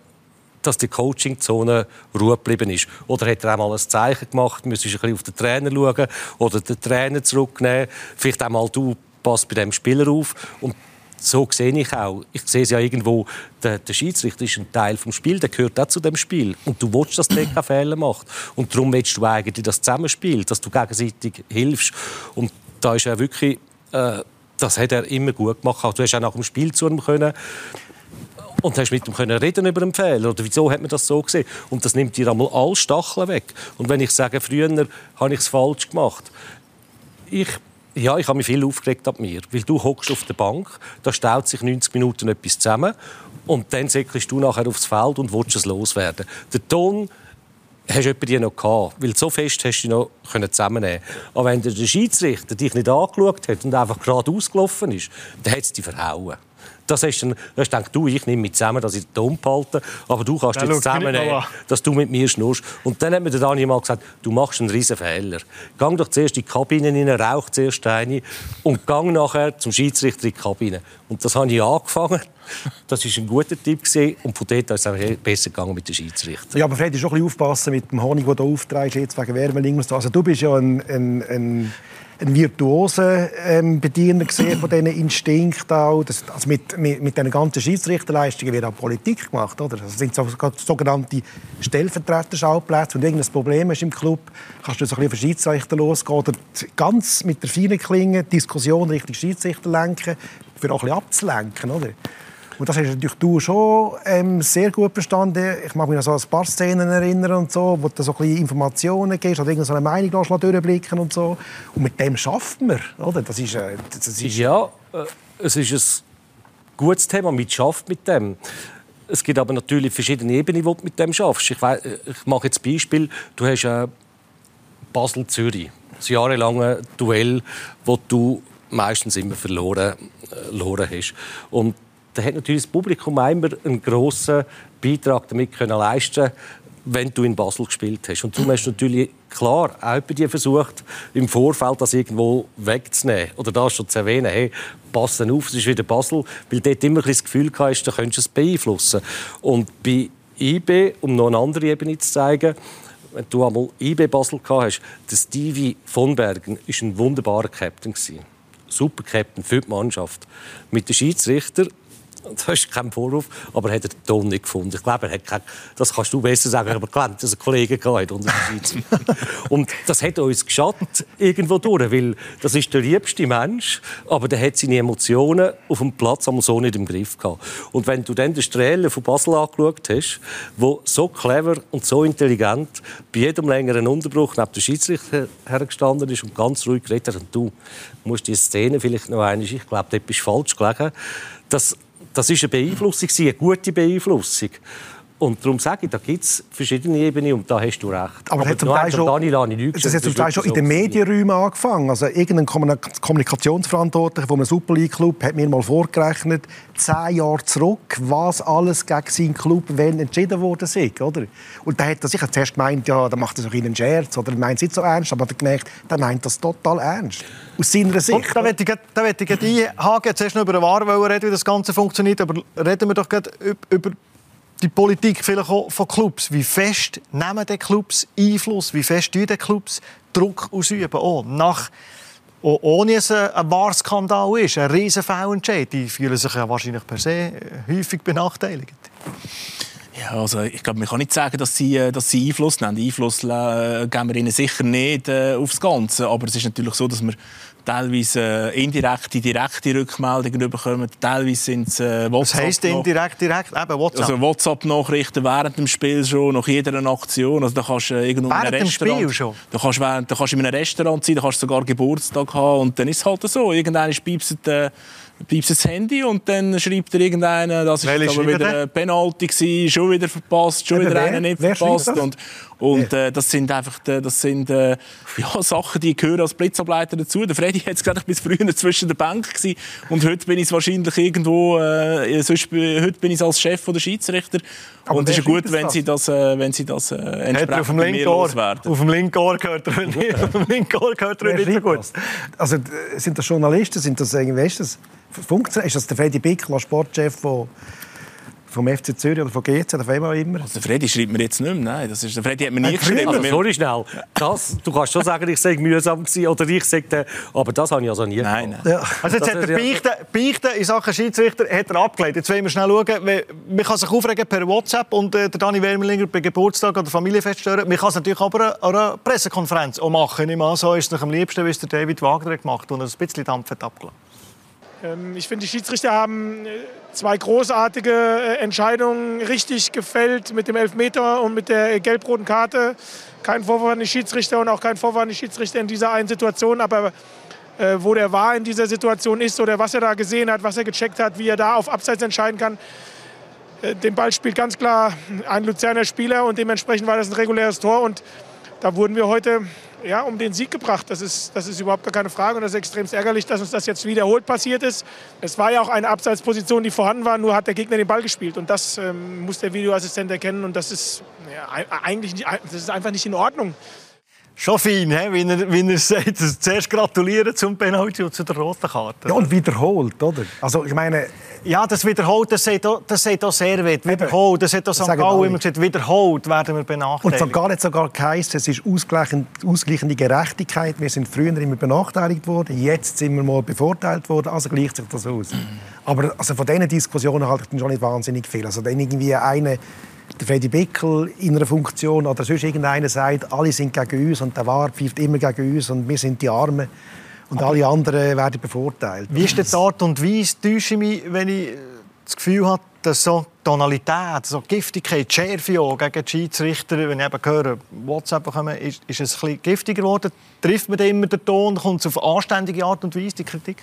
dass die Coachingzone Ruhe geblieben ist. Oder hat er einmal ein Zeichen gemacht, müsstest ein bisschen auf den Trainer schauen oder den Trainer zurücknehmen. Vielleicht einmal du passt bei dem Spieler auf. Und so sehe ich auch. Ich sehe es ja irgendwo, der, der Schiedsrichter ist ein Teil des Spiels, der gehört auch zu dem Spiel. Und du willst, dass der keine Fehler macht. Und darum willst du eigentlich das Zusammenspiel, dass du gegenseitig hilfst. Und da ist er wirklich, äh, das hat er immer gut gemacht. Du hast auch nach dem Spiel zu ihm können und hast mit ihm können reden über den Fehler oder wieso hat man das so gesehen und das nimmt dir einmal alle Stacheln weg und wenn ich sage früher habe ich es falsch gemacht ich ja, ich habe mich viel aufgeregt ab mir, weil du hockst auf der Bank, da staut sich 90 Minuten etwas zusammen und dann säckelst du nachher aufs Feld und willst es loswerden. Der Ton hast du die noch gehabt, weil so fest hast du noch zusammennehmen Aber wenn der Schiedsrichter dich nicht angeschaut hat und einfach gerade ausgelaufen ist, dann hat es dich verhauen. Das hast du, hast gedacht, du, ich nehme mich zusammen, dass ich den Ton behalte, aber du kannst dich zusammennehmen, dass du mit mir schnurst. Und dann hat mir der Dani mal gesagt, du machst einen riesen Fehler. Gang doch zuerst in die Kabine rein, rauch zuerst eine und gang nachher zum Schiedsrichter in die Kabine. Und das habe ich angefangen. Das war ein guter Tipp und von dort ist es besser gegangen mit den Schiedsrichtern. Ja, aber Fred, ist schon ein bisschen aufpassen mit dem Honig, den du auftreibst, jetzt wegen Wärmeling. Also du bist ja ein, ein, ein ein virtuoser ähm, Bediener gesehen von diesen Instinkten auch. Das, also mit, mit, mit diesen ganzen Schiedsrichterleistungen wird auch Politik gemacht, oder? Das sind so, sogenannte Stellvertreterschauplätze. Wenn du irgendein Problem hast im Club, kannst du so ein bisschen auf Schiedsrichter losgehen oder ganz mit der feinen Klinge Diskussion Richtung Schiedsrichter lenken, für auch ein bisschen abzulenken, oder? Und das hast natürlich du schon ähm, sehr gut verstanden. Ich mag mich an so ein paar Szenen erinnern und so, wo du so ein bisschen Informationen gibst oder irgendeine Meinung durchblicken und so. Und mit dem schafft man, oder? Das ist, äh, das ist ja, äh, es ist ein gutes Thema. Man schafft mit dem. Es gibt aber natürlich verschiedene Ebenen, wo du mit dem schaffst. Ich, ich mache jetzt ein Beispiel. Du hast äh, Basel-Zürich. Das jahrelange Duell, wo du meistens immer verloren, äh, verloren hast. Und da hat natürlich das Publikum immer einen grossen Beitrag damit können leisten wenn du in Basel gespielt hast. Und du hast natürlich klar auch bei dir versucht, im Vorfeld das irgendwo wegzunehmen. Oder da schon zu erwähnen, hey, pass auf, es ist wieder Basel. Weil dort immer ein das Gefühl hast, da könntest du es beeinflussen. Und bei IB, um noch eine andere Ebene zu zeigen, wenn du einmal IB Basel gehabt hast, der Stevie von Bergen war ein wunderbarer Captain. Super Captain für die Mannschaft. Mit den Schiedsrichter das ist kein Vorwurf, aber er hat den Ton nicht gefunden. Ich glaube, er hat kein, das kannst du besser sagen, aber gelernt, dass ein Kollege gehabt unter der Schweiz. und das hat uns geschadet irgendwo durch, weil das ist der liebste Mensch, aber der hat seine Emotionen auf dem Platz am so nicht im Griff gehabt. Und wenn du dann den Strehler von Basel angeschaut hast, wo so clever und so intelligent bei jedem längeren Unterbruch neben der Schiedsrichter hergestanden ist und ganz ruhig geredet hat, und du musst die Szene vielleicht noch einmal, ich glaube, dort bist falsch gelegen, das das ist eine Beeinflussung, eine gute Beeinflussung. Und darum sage ich, da gibt es verschiedene Ebenen und da hast du recht. Aber, Aber hat zum Teil schon, das hat zum Teil schon in den Medienräumen angefangen. Also irgendein Kommunikationsverantwortlicher von einem Super League Club hat mir mal vorgerechnet, zehn Jahre zurück, was alles gegen seinen Club wenn entschieden wurde ist, oder? Und da hat er sicher zuerst gemeint, ja, da macht er so einen Scherz oder meint es nicht so ernst, aber er hat gemerkt, der meint das total ernst. Aus seiner Sicht. Und da möchte ich, da möchte ich einhaken. Zuerst noch über den Wahr reden, wie das Ganze funktioniert, aber reden wir doch gerade über die Politik vielleicht auch von Clubs. Wie fest nehmen die Clubs Einfluss? Wie fest tun die Clubs Druck ausüben? Oh, nach, oh, ohne es ein Wahrskandal ist, ein riesen Fehlentscheid. Die fühlen sich ja wahrscheinlich per se äh, häufig benachteiligt. Ja, also ich glaube, man kann nicht sagen, dass sie, äh, dass sie Einfluss nehmen. Einfluss äh, geben wir ihnen sicher nicht äh, aufs Ganze. Aber es ist natürlich so, dass wir teilweise äh, indirekte, direkte Rückmeldungen bekommen. Teilweise sind es äh, WhatsApp. Was heisst indirekt, direkt? Eben WhatsApp. Also WhatsApp-Nachrichten während dem Spiel schon, nach jeder Aktion. Also da kannst du äh, irgendwo während in einem Restaurant, Spiel schon? Da kannst, da kannst du in einem Restaurant sein, da kannst du sogar Geburtstag haben und dann ist es halt so. Irgendwann piepst äh, piepst das Handy und dann schreibt er irgendeiner, das war aber wieder Penalty gewesen, schon wieder verpasst, schon wieder wer? einer nicht verpasst. Und, und äh, das sind einfach äh, das sind, äh, ja, Sachen, die gehören als Blitzableiter dazu. Der Freddy hat gesagt, ich bin früher zwischen der Bank gewesen, und heute bin ich wahrscheinlich irgendwo, äh, sonst, heute bin ich als Chef oder Schiedsrichter. Aber und es ist gut, wenn sie das, äh, wenn sie das äh, entsprechend auf dem loswerden. Auf dem linken Ohr gehört er nicht, auf dem linken Ohr gehört er nicht so gut. Also sind das Journalisten, sind das irgendwelches? Funktioniert? Ist das der Freddy Bickler, Sportchef von vom FC Zürich oder von GC oder von wem auch immer. Also Freddy schreibt mir jetzt nicht mehr. Nein, das ist, der Freddy hat mir nie äh, geschrieben. Also, sorry schnell. Das, du kannst schon sagen, ich sei mühsam gewesen oder ich sage, aber das habe ich also nie Nein, nein. Ja. Also jetzt das hat der Beichten, Beichten in Sachen Schiedsrichter hat er abgelehnt. Jetzt wollen wir schnell schauen. Man kann sich aufregen per WhatsApp und äh, der Dani Wermelinger bei Geburtstag oder Familienfest stören. Man kann es natürlich aber an einer Pressekonferenz auch machen. Ich meine, so ist es am liebsten, wie es der David Wagner gemacht hat und ein bisschen Dampf hat abgelassen. Ähm, ich finde, die Schiedsrichter haben äh, zwei großartige äh, Entscheidungen richtig gefällt mit dem Elfmeter und mit der gelb-roten Karte. Kein Vorwurf an die Schiedsrichter und auch kein Vorwurf an die Schiedsrichter in dieser einen Situation. Aber äh, wo der war in dieser Situation ist oder was er da gesehen hat, was er gecheckt hat, wie er da auf Abseits entscheiden kann, äh, den Ball spielt ganz klar ein Luzerner Spieler und dementsprechend war das ein reguläres Tor. Und da wurden wir heute ja, um den Sieg gebracht. Das ist, das ist überhaupt keine Frage und das ist extrem ärgerlich, dass uns das jetzt wiederholt passiert ist. Es war ja auch eine Abseitsposition, die vorhanden war, nur hat der Gegner den Ball gespielt und das ähm, muss der Videoassistent erkennen und das ist, ja, eigentlich nicht, das ist einfach nicht in Ordnung. Schon fein, he? wie, er, wie er sagt. Zuerst gratulieren zum Penalty und zu der roten Karte. Ja, und wiederholt, oder? Also, ich meine... Ja, das wiederholt, das sagt auch, das sagt auch sehr weit. Wiederholt, das hat auch St. Gallen immer gesagt, wiederholt werden wir benachteiligt. Und sogar hat sogar geheißen, es ist ausgleichende Gerechtigkeit. Wir sind früher immer benachteiligt worden, jetzt sind wir mal bevorteilt worden, also gleicht sich das aus. Aber also von diesen Diskussionen halte ich schon nicht wahnsinnig viel. Also dann irgendwie eine der Freddy Bickel in einer Funktion oder sonst irgendeiner sagt, alle sind gegen uns und der Wahr pfeift immer gegen uns und wir sind die Armen und Aber alle anderen werden bevorteilt. Wie ist die Art und Weise, täusche ich mich, wenn ich das Gefühl habe, dass so Tonalität, so Giftigkeit, Schärfe gegen die Schiedsrichter, wenn ich eben höre, WhatsApp bekommen, ist, ist es ein bisschen giftiger geworden? Trifft man immer den Ton? Kommt es auf anständige Art und Weise, die Kritik?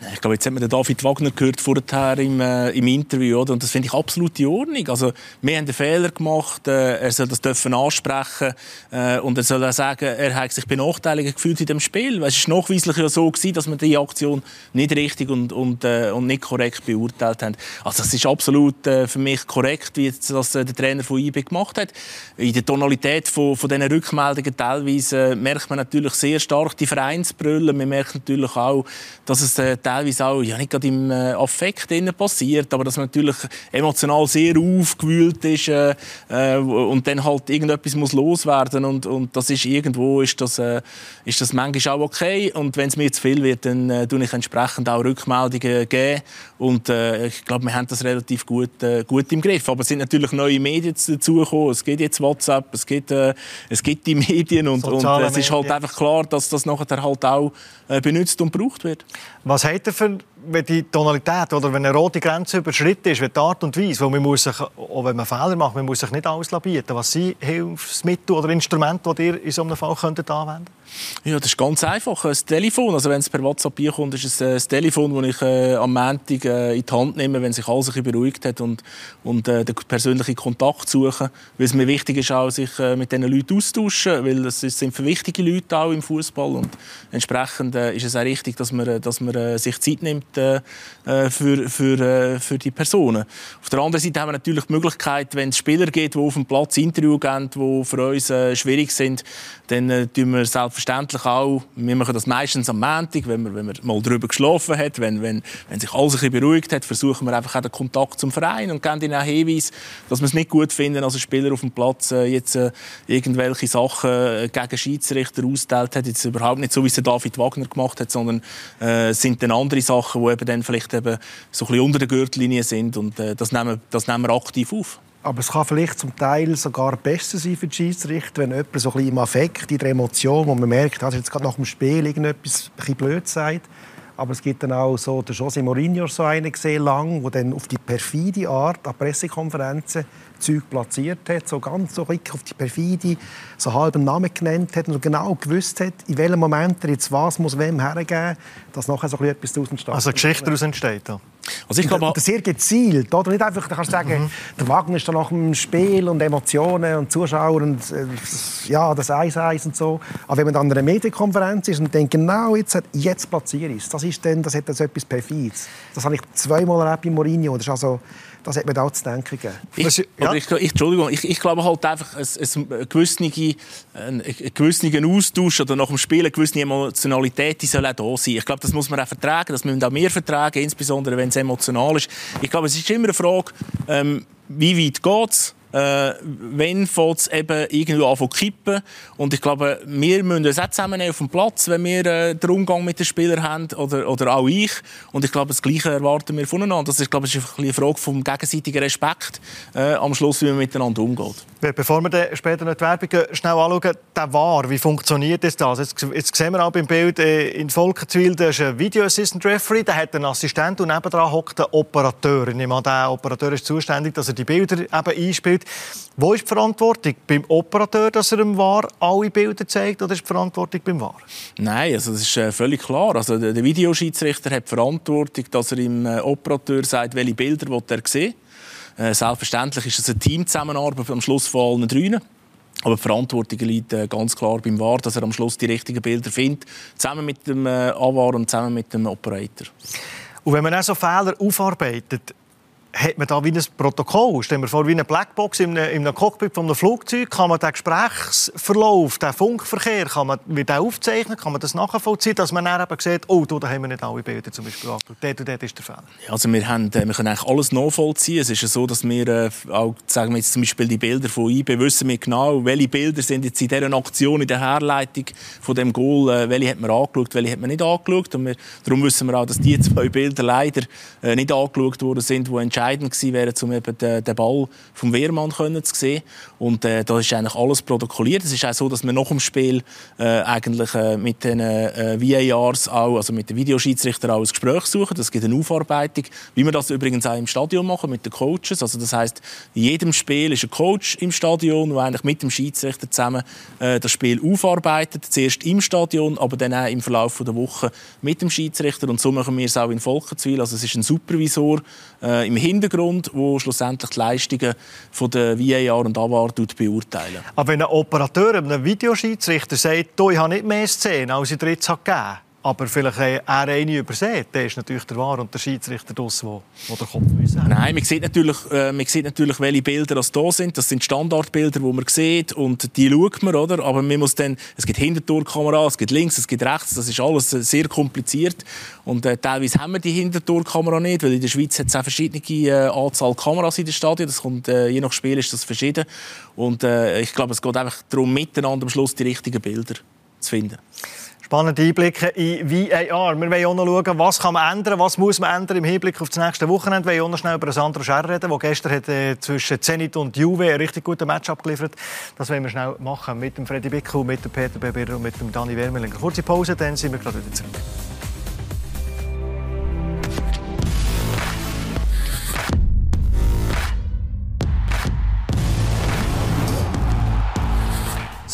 Ich glaube, jetzt hat man den David Wagner gehört vorher im, äh, im Interview, oder? und das finde ich absolut in Ordnung. Also, wir haben einen Fehler gemacht, äh, er soll das dürfen ansprechen äh, und er soll auch sagen, er hat sich benachteiligt gefühlt in dem Spiel. Es war nachweislich ja so, gewesen, dass man die Aktion nicht richtig und, und, äh, und nicht korrekt beurteilt haben. Also, das ist absolut äh, für mich korrekt, wie das äh, der Trainer von IB gemacht hat. In der Tonalität von, von diesen Rückmeldungen teilweise merkt man natürlich sehr stark die Vereinsbrüllen. Man merkt natürlich auch, dass es teilweise auch ja, nicht gerade im äh, Affekt passiert, aber dass man natürlich emotional sehr aufgewühlt ist äh, äh, und dann halt irgendetwas muss loswerden und, und das ist irgendwo ist das, äh, ist das manchmal auch okay und wenn es mir zu viel wird, dann äh, tue ich entsprechend auch Rückmeldungen geben und äh, ich glaube, wir haben das relativ gut, äh, gut im Griff. Aber es sind natürlich neue Medien dazugekommen. Es gibt jetzt WhatsApp, es gibt, es gibt die Medien und, und es ist halt einfach klar, dass das nachher halt auch benutzt und gebraucht wird. Was hat er für wenn die Tonalität oder wenn eine rote Grenze überschritten ist, wie die Art und Weise, weil man muss sich, auch wenn man Fehler macht, man muss sich nicht alles bieten. Was sind Hilfsmittel oder Instrumente, die ihr in so einem Fall könntet anwenden Ja, das ist ganz einfach. Das Telefon, also wenn es per WhatsApp kommt, ist es äh, das Telefon, das ich äh, am Montag äh, in die Hand nehme, wenn sich alles ein beruhigt hat und, und äh, den persönlichen Kontakt suchen. Weil es mir wichtig ist, auch, sich äh, mit diesen Leuten auszutauschen, weil es sind für wichtige Leute auch im Fußball und entsprechend äh, ist es auch richtig, dass man, dass man sich Zeit nimmt, äh, äh, für, für, äh, für die Personen. Auf der anderen Seite haben wir natürlich die Möglichkeit, wenn es Spieler gibt, die auf dem Platz Interview geben, die für uns äh, schwierig sind, dann äh, tun wir selbstverständlich auch, wir machen das meistens am Montag, wenn man, wenn man mal darüber geschlafen hat, wenn, wenn, wenn sich alles ein bisschen beruhigt hat, versuchen wir einfach auch den Kontakt zum Verein und geben ihnen auch Hinweis, dass wir es nicht gut finden, als ein Spieler auf dem Platz äh, jetzt äh, irgendwelche Sachen äh, gegen Schiedsrichter ausgeteilt hat. Jetzt überhaupt nicht so, wie es David Wagner gemacht hat, sondern äh, sind dann andere Sachen, die eben dann vielleicht eben so ein bisschen unter der Gürtellinie sind und äh, das, nehmen, das nehmen wir aktiv auf. Aber es kann vielleicht zum Teil sogar besser sein für die Schiedsrichter, wenn jemand so ein bisschen im Affekt, in der Emotion, wo man merkt, dass jetzt gerade nach dem Spiel irgendetwas ein blöd sagt. Aber es gibt dann auch so, der José Mourinho so einen gesehen lang, der dann auf die perfide Art an Pressekonferenzen Zeug platziert hat, so ganz so auf die perfide, so halben Namen genannt hat und genau gewusst hat, in welchem Moment er jetzt was muss wem hergeben, dass nachher so etwas daraus entsteht. Also Geschichte daraus entsteht, ja. Also ich glaube, sehr gezielt, oder nicht einfach, du kannst sagen, mhm. der Wagen ist dann nach dem Spiel und Emotionen und Zuschauer und äh, ja, das Eis Eis und so. Aber wenn man dann an einer Medienkonferenz ist und denkt, genau jetzt, jetzt platziere ich es, das ist dann, das hat das etwas perfides. Das habe ich zweimal erlebt bei Mourinho. Das ist also das hat mir auch zu denken gegeben. Ich, ja? ich, ich, Entschuldigung, ich, ich glaube halt einfach, ein, ein, gewisser, ein, ein Austausch oder nach dem Spiel eine gewisse Emotionalität die soll auch da sein. Ich glaube, das muss man auch vertragen, das müssen auch wir vertragen, insbesondere wenn es emotional ist. Ich glaube, es ist immer eine Frage, ähm, wie weit geht es? Äh, wenn es eben irgendwo an zu kippen. Und ich glaube, wir müssen uns auch zusammen auf dem Platz, wenn wir äh, den Umgang mit den Spielern haben, oder, oder auch ich. Und ich glaube, das Gleiche erwarten wir voneinander. Das ist, glaube ich, eine Frage vom gegenseitigen Respekt äh, am Schluss, wie man miteinander umgeht. Bevor wir später noch die Werbung schnell anschauen, der VAR, wie funktioniert das? Jetzt, jetzt sehen wir auch beim Bild äh, in Volkenswil, da ist ein Video Assistant Referee, der hat einen Assistent und nebenan hockt ein Operateur. Ich nehme an, der Operateur ist zuständig, dass er die Bilder eben einspielt. Wo ist die Verantwortung? Beim Operateur, dass er im VAR alle Bilder zeigt, oder ist die Verantwortung beim VAR? Nein, also das ist äh, völlig klar. Also der Videoschiedsrichter hat die Verantwortung, dass er im äh, Operateur sagt, welche Bilder er sehen will. Äh, selbstverständlich ist es eine Teamzusammenarbeit am Schluss von allen dreien. Aber die Verantwortung liegt ganz klar beim VAR, dass er am Schluss die richtigen Bilder findet, zusammen mit dem AVAR und zusammen mit dem Operator. Und wenn man auch so Fehler aufarbeitet, hat man da wie ein Protokoll? Stellen wir vor, wie eine Blackbox in einem, in einem Cockpit von einem Flugzeug. Kann man den Gesprächsverlauf, den Funkverkehr, kann man mit aufzeichnen? Kann man das nachvollziehen, dass man dann eben sieht, oh, da haben wir nicht alle Bilder zum Beispiel angeschaut. Dort und dort ist der Fall. Ja, also wir, haben, äh, wir können eigentlich alles nachvollziehen. Es ist ja so, dass wir äh, auch, sagen wir jetzt zum Beispiel die Bilder von IB, wissen wir genau, welche Bilder sind jetzt in dieser Aktion, in der Herleitung von dem Goal, äh, welche hat man angeschaut, welche hat man nicht angeschaut. Und wir, darum wissen wir auch, dass die zwei Bilder leider äh, nicht angeschaut worden sind, die entscheidend gewesen wären, um eben den, den Ball vom Wehrmann können zu sehen. Und äh, da ist eigentlich alles protokolliert. Es ist auch so, dass wir nach dem Spiel äh, eigentlich äh, mit den äh, VARs auch, also mit den Videoschiedsrichtern auch ein Gespräch suchen. Das gibt eine Aufarbeitung, wie wir das übrigens auch im Stadion machen mit den Coaches. Also das heißt, in jedem Spiel ist ein Coach im Stadion, der eigentlich mit dem Schiedsrichter zusammen äh, das Spiel aufarbeitet. Zuerst im Stadion, aber dann auch im Verlauf der Woche mit dem Schiedsrichter. Und so machen wir es auch in Volkenswil. Also es ist ein Supervisor äh, im Hintergrund, der schlussendlich die Leistungen von der VAR und AVAR beurteilen. Aber wenn ein Operateur einem Videoschiedsrichter sagt, ich habe nicht mehr Szenen, als ich dir jetzt gegeben habe, aber vielleicht er eine übersehen, der ist natürlich der Wahr und der Schiedsrichter das, der, der den Kopf müssen Nein, man sieht, natürlich, äh, man sieht natürlich, welche Bilder das da sind. Das sind Standardbilder, die man sieht und die schaut man, oder? Aber man muss dann, es gibt Hintertorkamera, es gibt links, es gibt rechts, das ist alles äh, sehr kompliziert und äh, teilweise haben wir die Hintertorkamera nicht, weil in der Schweiz hat es auch verschiedene äh, Anzahl Kameras in den Stadien, das kommt, äh, je nach Spiel ist das verschieden und äh, ich glaube, es geht einfach darum, miteinander am Schluss die richtigen Bilder zu finden. Spannende Einblicke in VAR. Wir wollen auch noch schauen, was kann man ändern, was muss man ändern im Hinblick auf das nächste Wochenende. Wir wollen auch noch schnell über Sandro Scherr reden, der gestern hat, äh, zwischen Zenit und Juve ein richtig gutes Match abgeliefert Das wollen wir schnell machen mit dem Freddy Bickel, mit dem Peter Beber und mit dem Dani Wermelinger. Kurze Pause, dann sind wir gerade wieder zurück.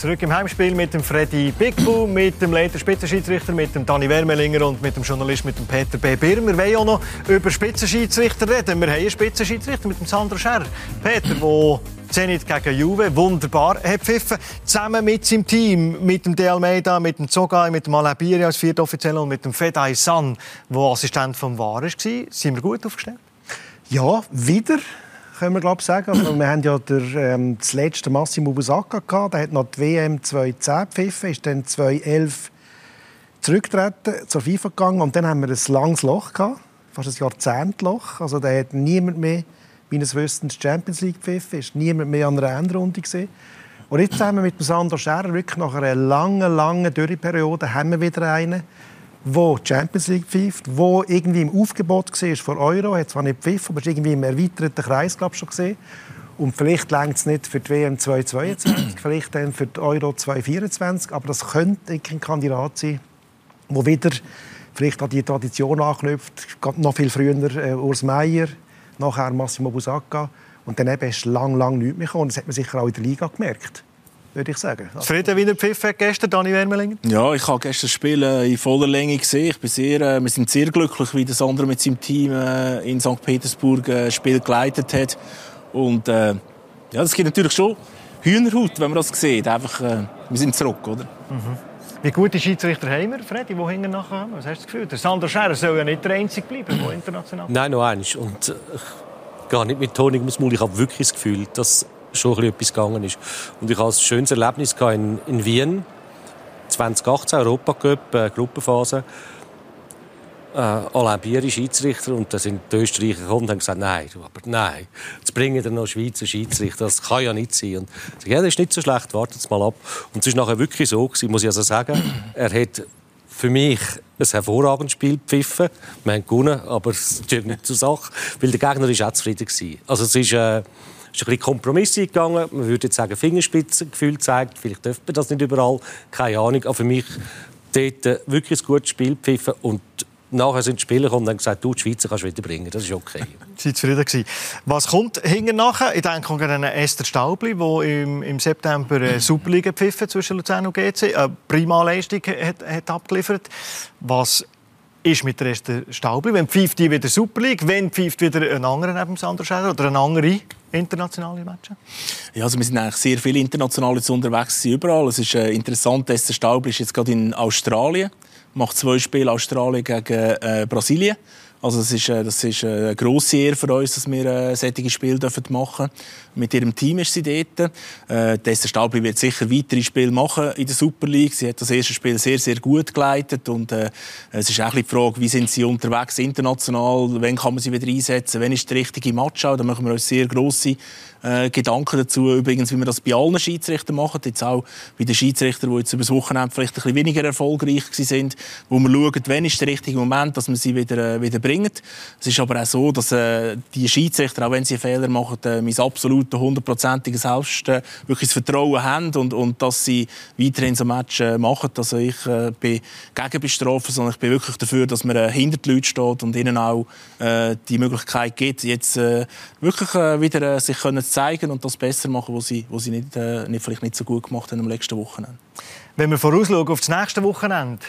Zurück im Heimspiel mit dem Freddy Bigbu, mit dem Leiter Spitzenschiedsrichter, mit dem Dani Wermelinger und mit dem Journalist mit dem Peter B. Birmer. Wir wollen auch noch über Spitzenschiedsrichter reden. Wir haben einen Spitzenschiedsrichter mit dem Sandro Scherr. Peter, der Zenit gegen Juve wunderbar hat pfiffen. Zusammen mit seinem Team, mit dem De Almeida, mit dem Zogai, mit dem Alabiri als Viertoffizieller und mit dem Fedai San, der Assistent vom VAR war. Sind wir gut aufgestellt? Ja, wieder können wir glaube sagen. Wir haben ja der, ähm, das letzte Massimo Busacca gehabt. Der hat noch die WM 2010 gepfiffen, ist dann 2011 zurückgetreten, zur FIFA gegangen und dann haben wir ein langes Loch gehabt, fast ein Jahrzehntloch. Also da hat niemand mehr, meines Wissens, Champions League gepfiffen, ist niemand mehr an einer Endrunde gesehen. Und jetzt haben wir mit dem Sandro wirklich nach einer langen, langen Dürreperiode haben wir wieder einen, wo die Champions League pfeift, wo irgendwie im Aufgebot war vor Euro, hat zwar nicht pfiffen, aber ist irgendwie im erweiterten Kreis glaub, schon gesehen. Und vielleicht längt es nicht für die WM 2022, vielleicht dann für die Euro 2024, aber das könnte ein Kandidat sein, wo wieder vielleicht an die Tradition anknüpft. Noch viel früher äh, Urs Meier, nachher Massimo Busacca und dann eben ist lang, lang nichts mehr gekommen. Das hat man sicher auch in der Liga gemerkt würde ich sagen. Zufrieden wie der Pfiff gestern, Dani Wermelinger? Ja, ich habe gestern das Spiel äh, in voller Länge gesehen. Ich bin sehr, äh, wir sind sehr glücklich, wie das andere mit seinem Team äh, in St. Petersburg das Spiel geleitet hat. Und äh, ja, das gibt natürlich schon Hühnerhaut, wenn man das sieht. Einfach, äh, wir sind zurück, oder? Mhm. Wie gute Schiedsrichter haben wir, Freddy, die hinten nachher? Was hast du das Gefühl? Der Sandro Scherer soll ja nicht der Einzige bleiben, der international Nein, noch eins. Und ich gehe nicht mit Honig ums Maul. Ich habe wirklich das Gefühl, dass schon etwas gegangen ist. Und ich hatte ein schönes Erlebnis in, in Wien, 2018, Europacup, äh, Gruppenphase. Äh, Alain Bier Schiedsrichter und da sind die Österreicher gekommen und haben gesagt, nein, du, aber nein, jetzt bringen wir noch Schweizer Schiedsrichter, das kann ja nicht sein. Und ich ja, das ist nicht so schlecht, wartet mal ab. Und es ist nachher wirklich so gewesen, muss ich also sagen, er hat für mich ein hervorragendes Spiel gepfiffen. Wir haben gewonnen, aber es ist nicht zur Sache, weil der Gegner ist auch zufrieden war. Also es ist... Äh, ist ein bisschen Kompromisse gegangen. Man würde jetzt sagen, Fingerspitzengefühl zeigt. Vielleicht dürfte man das nicht überall. Keine Ahnung. Aber für mich dort äh, wirklich ein gutes Spiel gepfiffen. Und nachher sind die Spieler gekommen und haben gesagt, du, die Schweizer kannst du wieder bringen. Das ist okay. Sie waren zufrieden. Gewesen. Was kommt hinten nachher? Ich denke an Esther Staubli, der im, im September eine Superliga pfiffen zwischen Luzern und GC. Eine prima Leistung hat, hat abgeliefert. Was ist mit der ersten Staubli. Wenn pfeift die wieder Super League, wenn pfeift wieder ein anderer neben Sandro Schäder oder eine andere internationale Matches? Ja, also wir sind eigentlich sehr viele internationale unterwegs überall. Es ist äh, interessant, dass der Staubli ist jetzt gerade in Australien, macht zwei Spiele Australien gegen äh, Brasilien. Also das ist, äh, das ist äh, eine grosse Ehre für uns, dass wir äh, solche Spiele machen dürfen. Mit ihrem Team ist sie dort. Äh, Tessa Stabli wird sicher weitere Spiele machen in der Super League. Sie hat das erste Spiel sehr, sehr gut geleitet. Und äh, es ist auch die Frage, wie sind sie unterwegs international? Wann kann man sie wieder einsetzen? Wann ist der richtige Match? Da machen wir uns sehr grosse äh, Gedanken dazu. Übrigens, wie wir das bei allen Schiedsrichtern machen. Jetzt auch bei den Schiedsrichtern, die jetzt über das Wochenende vielleicht ein bisschen weniger erfolgreich sind, wo wir schauen, wann ist der richtige Moment, dass wir sie wieder, äh, wieder bringen. Es ist aber auch so, dass äh, die Schiedsrichter, auch wenn sie Fehler machen, äh, mein absolut absoluten hundertprozentigen Selbst äh, wirklich das Vertrauen haben und, und dass sie weiterhin so Match äh, machen. Also ich äh, bin gegen Bestrafen, sondern ich bin wirklich dafür, dass man äh, hinter den Leuten steht und ihnen auch äh, die Möglichkeit gibt, jetzt äh, wirklich äh, wieder äh, sich können zeigen und das besser machen, was sie, was sie nicht, äh, nicht, vielleicht nicht so gut gemacht haben am letzten Wochenende. Wenn wir vorausschauen auf das nächste Wochenende,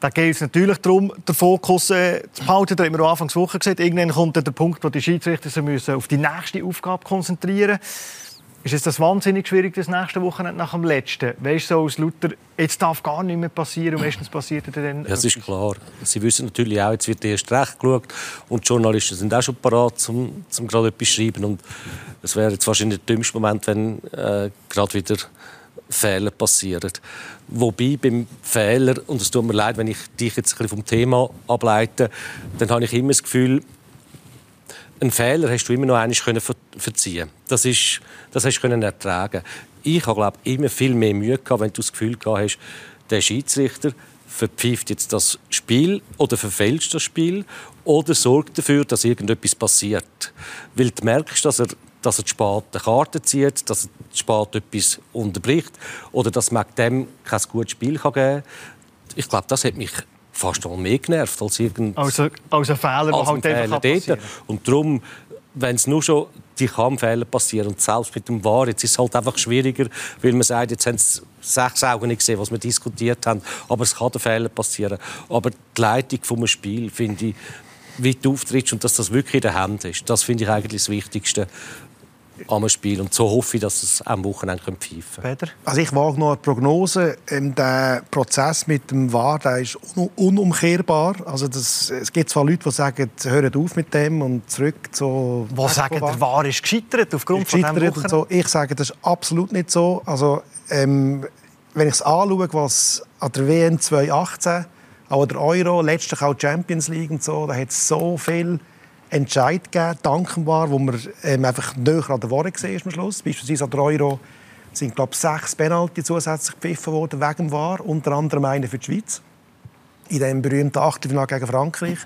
da geht es natürlich darum, den Fokus äh, zu behalten. Da haben wir am Anfang der Woche gesagt, irgendwann kommt der Punkt, wo die Schiedsrichter sich auf die nächste Aufgabe konzentrieren müssen. Ist es das wahnsinnig schwierig, das nächste Wochenende nach dem letzten? Weißt du, so aus Luther, jetzt darf gar nicht mehr passieren und meistens passiert dann... Ja, das ist klar. Sie wissen natürlich auch, jetzt wird erst recht geschaut und die Journalisten sind auch schon parat, um, um gerade etwas zu schreiben. Und es wäre jetzt wahrscheinlich der dümmste Moment, wenn äh, gerade wieder Fehler passieren. Wobei beim Fehler, und es tut mir leid, wenn ich dich jetzt ein bisschen vom Thema ableite, dann habe ich immer das Gefühl, einen Fehler hast du immer noch einmal können verziehen. Das ist, das hast du können ertragen. Ich habe glaube immer viel mehr Mühe gehabt, wenn du das Gefühl gehabt hast, der Schiedsrichter verpfeift jetzt das Spiel oder verfälscht das Spiel oder sorgt dafür, dass irgendetwas passiert. Weil du merkst, dass er dass er spät eine Karte zieht, dass er spät etwas unterbricht oder dass man dem kein gutes Spiel geben kann. Ich glaube, das hat mich fast noch mehr genervt als irgendein also, also ein Fehler, der halt einfach passieren. Und darum, wenn es nur schon die kann Fehler passieren und selbst mit dem Wahr, jetzt ist es halt einfach schwieriger, weil man sagt, jetzt haben sie sechs Augen nicht gesehen, was wir diskutiert haben, aber es kann Fehler passieren. Aber die Leitung vom Spiel finde ich, wie du auftrittst und dass das wirklich in der Hand ist, das finde ich eigentlich das Wichtigste am Spiel. Und so hoffe ich, dass es am Wochenende pfeifen Peter? Also ich wage noch eine Prognose. Ähm, der Prozess mit dem VAR der ist un unumkehrbar. Also das, es gibt zwar Leute, die sagen, hört auf mit dem und zurück zu... Die sagen, der VAR ist gescheitert aufgrund ist gescheitert von dem so. Ich sage, das ist absolut nicht so. Also, ähm, wenn ich es anschaue, was an der WM 2018, auch der Euro, letztlich auch die Champions League und so, da hat es so viel Entscheid gegeben, danken war, wo man ähm, einfach näher an der Ware gesehen am Schluss. Beispielsweise an der Euro sind glaube sechs Penalty zusätzlich gepfiffen worden wegen war, unter anderem eine für die Schweiz in dem berühmten Achtelfinale gegen Frankreich.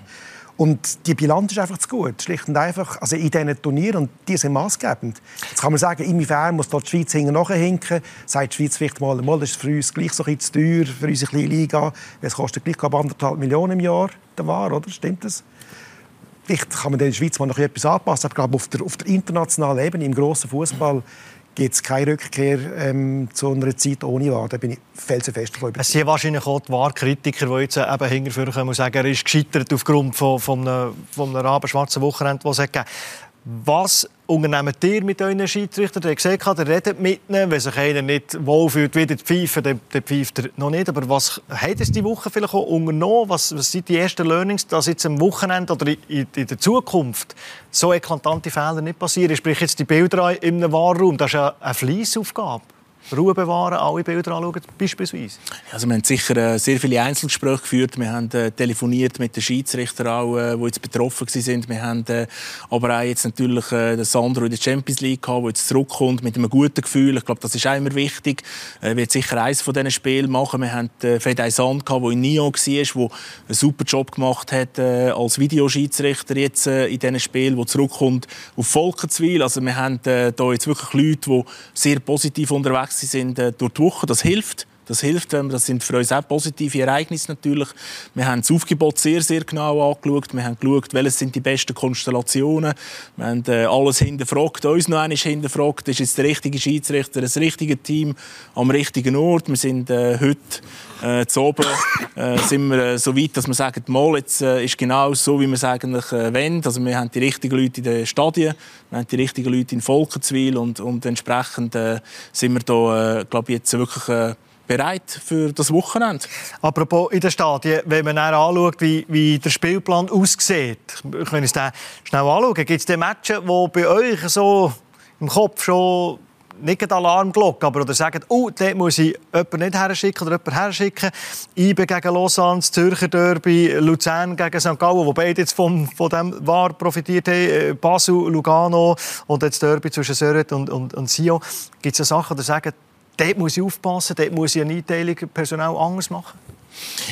Und die Bilanz ist einfach zu gut, schlicht und einfach. Also in diesen Turnieren, und die sind maßgebend. Jetzt kann man sagen, inwiefern muss dort die Schweiz hinten nachhinken. Sagt die Schweiz vielleicht mal, mal, das ist für uns gleich so ein zu teuer, für unsere kleine Liga. Es kostet gleich anderthalb Millionen im Jahr, der War, oder? Stimmt das? Vielleicht kann man in der Schweiz mal noch etwas anpassen, aber ich glaube, auf der, auf der internationalen Ebene, im grossen Fußball, gibt es keine Rückkehr ähm, zu einer Zeit ohne Wahr. Da bin ich felsenfest davon Es sind wahrscheinlich auch die Wahrkritiker, die jetzt eben hinterführen können und sagen, er ist gescheitert aufgrund von, von einem, von einem rabenschwarzen Wochenende, das es gegeben was unternehmt ihr mit euren Schiedsrichtern? Ihr seht, ihr redet mit ihnen. Wenn sich einer nicht wohlfühlt, wieder zu pfeifen, dann, pfeift er noch nicht. Aber was hat es die Woche vielleicht auch unternommen? Was, was sind die ersten Learnings, dass jetzt am Wochenende oder in, in der Zukunft so eklatante Fehler nicht passieren? Sprich jetzt die Bilder im Wahrraum, das ist eine, eine Fleissaufgabe. Ruhe bewahren, alle Bilder anschauen, beispielsweise? Also wir haben sicher äh, sehr viele Einzelgespräche geführt. Wir haben äh, telefoniert mit den Schiedsrichtern, auch, äh, die jetzt betroffen waren. Wir haben aber auch jetzt natürlich den Sandro in der Champions League gehabt, der jetzt zurückkommt mit einem guten Gefühl. Ich glaube, das ist auch immer wichtig. Er wird sicher eines von diesen Spielen machen. Wir haben Fedai Sand der in Nyon war, der einen super Job gemacht hat als Videoschiedsrichter jetzt in diesen Spielen, der zurückkommt auf Volkenswil. Also wir haben da jetzt wirklich Leute, die sehr positiv unterwegs sie sind äh, durch die. Das hilft. Das hilft, das sind für uns auch positive Ereignisse natürlich. Wir haben das Aufgebot sehr, sehr genau angeschaut. Wir haben geschaut, welche sind die besten Konstellationen. Wir haben äh, alles hinterfragt, uns noch einmal hinterfragt. Ist jetzt der richtige Schiedsrichter, das richtige Team am richtigen Ort? Wir sind äh, heute äh, zu oben äh, sind wir äh, so weit, dass wir sagen, mal, jetzt äh, ist genau so, wie wir es eigentlich äh, wollen. Also wir haben die richtigen Leute in den Stadien, wir haben die richtigen Leute in Volkenswil und, und entsprechend äh, sind wir da, glaube ich, jetzt wirklich bereit für das Wochenende. Apropos in den Stadien, wenn man dann anschaut, wie, wie der Spielplan aussieht, ich kann es schnell anschauen, gibt es Matches, die bei euch so im Kopf schon nicht eine Alarmglocke, aber oder sagen, oh, dort muss ich jemanden nicht herschicken oder jemanden herschicken. IBE gegen Lausanne, Zürcher Derby, Luzern gegen St. Gallen, wo beide jetzt von, von dem VAR profitiert haben, äh, Basel, Lugano und jetzt Derby zwischen Sörret und, und, und Sion. Gibt es Sachen, die sagen, dort muss ich aufpassen, dort muss ich eine Einteilung Personal anders machen?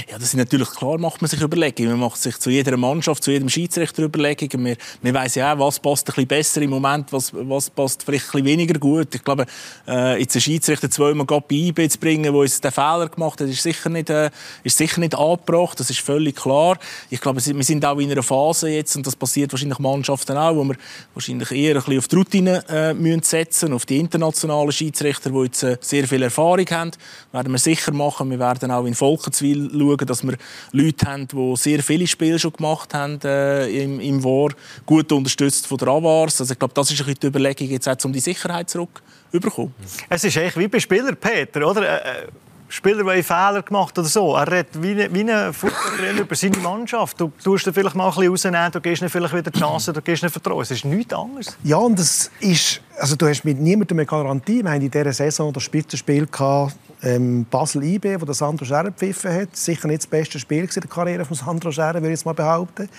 Ja, das ist natürlich klar, macht man sich Überlegungen. Man macht sich zu jeder Mannschaft, zu jedem Schiedsrichter Überlegungen. Man, man weiss ja auch, was passt ein bisschen besser im Moment, was, was passt vielleicht ein bisschen weniger gut. Ich glaube, äh, jetzt einen Schiedsrichter zweimal bei IB zu bringen, der uns den Fehler gemacht hat, ist sicher nicht, äh, ist sicher nicht angebracht. Das ist völlig klar. Ich glaube, wir sind auch in einer Phase jetzt, und das passiert wahrscheinlich Mannschaften auch, wo wir wahrscheinlich eher ein bisschen auf die Routine äh, müssen setzen, auf die internationalen Schiedsrichter, die jetzt äh, sehr viel Erfahrung haben. Werden wir sicher machen. Wir werden auch in Volkenswil Spiel schauen, dass wir Leute haben, die sehr viele Spiele schon gemacht haben äh, im, im War, gut unterstützt von der Avars. Also ich glaube, das ist ein die Überlegung jetzt auch, um die Sicherheit zurückzubekommen. Es ist eigentlich wie bei Spieler, Peter, oder? Äh, äh Spieler, der Fehler gemacht oder so. Er redet wie ein, wie ein Fußballer über seine Mannschaft. Du tust ihn vielleicht mal ein bisschen rausnehmen, du gibst ihm vielleicht wieder die Chance, du gibst ihm Vertrauen. Es ist nichts anderes. Ja, und das ist, also du hast mit niemandem eine Garantie. Wir haben in dieser Saison das Spitzenspiel gehabt, ähm, Basel IB, wo der Sandro Scherrer gepfiffen hat. Sicher nicht das beste Spiel in der Karriere von Sandro Scherrer, würde ich jetzt mal behaupten.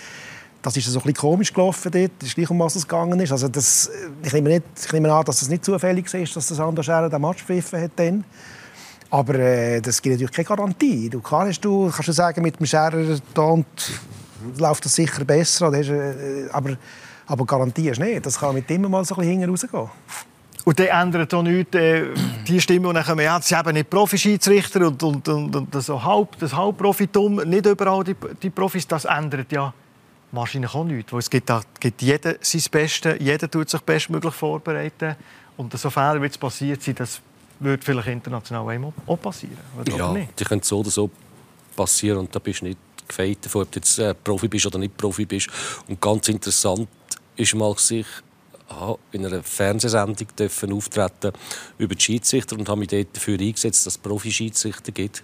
Das ist so ein bisschen komisch gelaufen dort. Das ist gleich um was es gegangen ist. Also das, ich, nehme nicht, ich nehme an, dass es das nicht zufällig ist, dass der Sandro Scherrer den Match gepfiffen hat. Dann. Aber äh, das gibt natürlich keine Garantie. Du kannst, du, kannst du sagen, mit dem Scherer läuft das sicher besser. Oder hast, äh, aber, aber Garantie ist nicht. Das kann mit immer mal so ein bisschen hinten rausgehen. Und dann ändert auch nichts äh, die Stimme, und dann kommen, ja, sie haben nicht Profischiedsrichter und, und, und, und das, so halb, das Halbprofitum, nicht überall die, die Profis, das ändert ja wahrscheinlich auch nichts. Weil es gibt, da, gibt jeder sein Bestes, jeder tut sich bestmöglich vorbereiten und so Fehler, wie es passiert sind, das würde vielleicht international auch passieren. Oder ja, die können so oder so passieren und da bist du nicht gefeit davon, ob du jetzt äh, Profi bist oder nicht Profi bist. Und ganz interessant ist mal sich in einer Fernsehsendung dürfen auftreten über die Schiedsrichter und habe mich dort dafür eingesetzt, dass es Profi-Schiedsrichter gibt.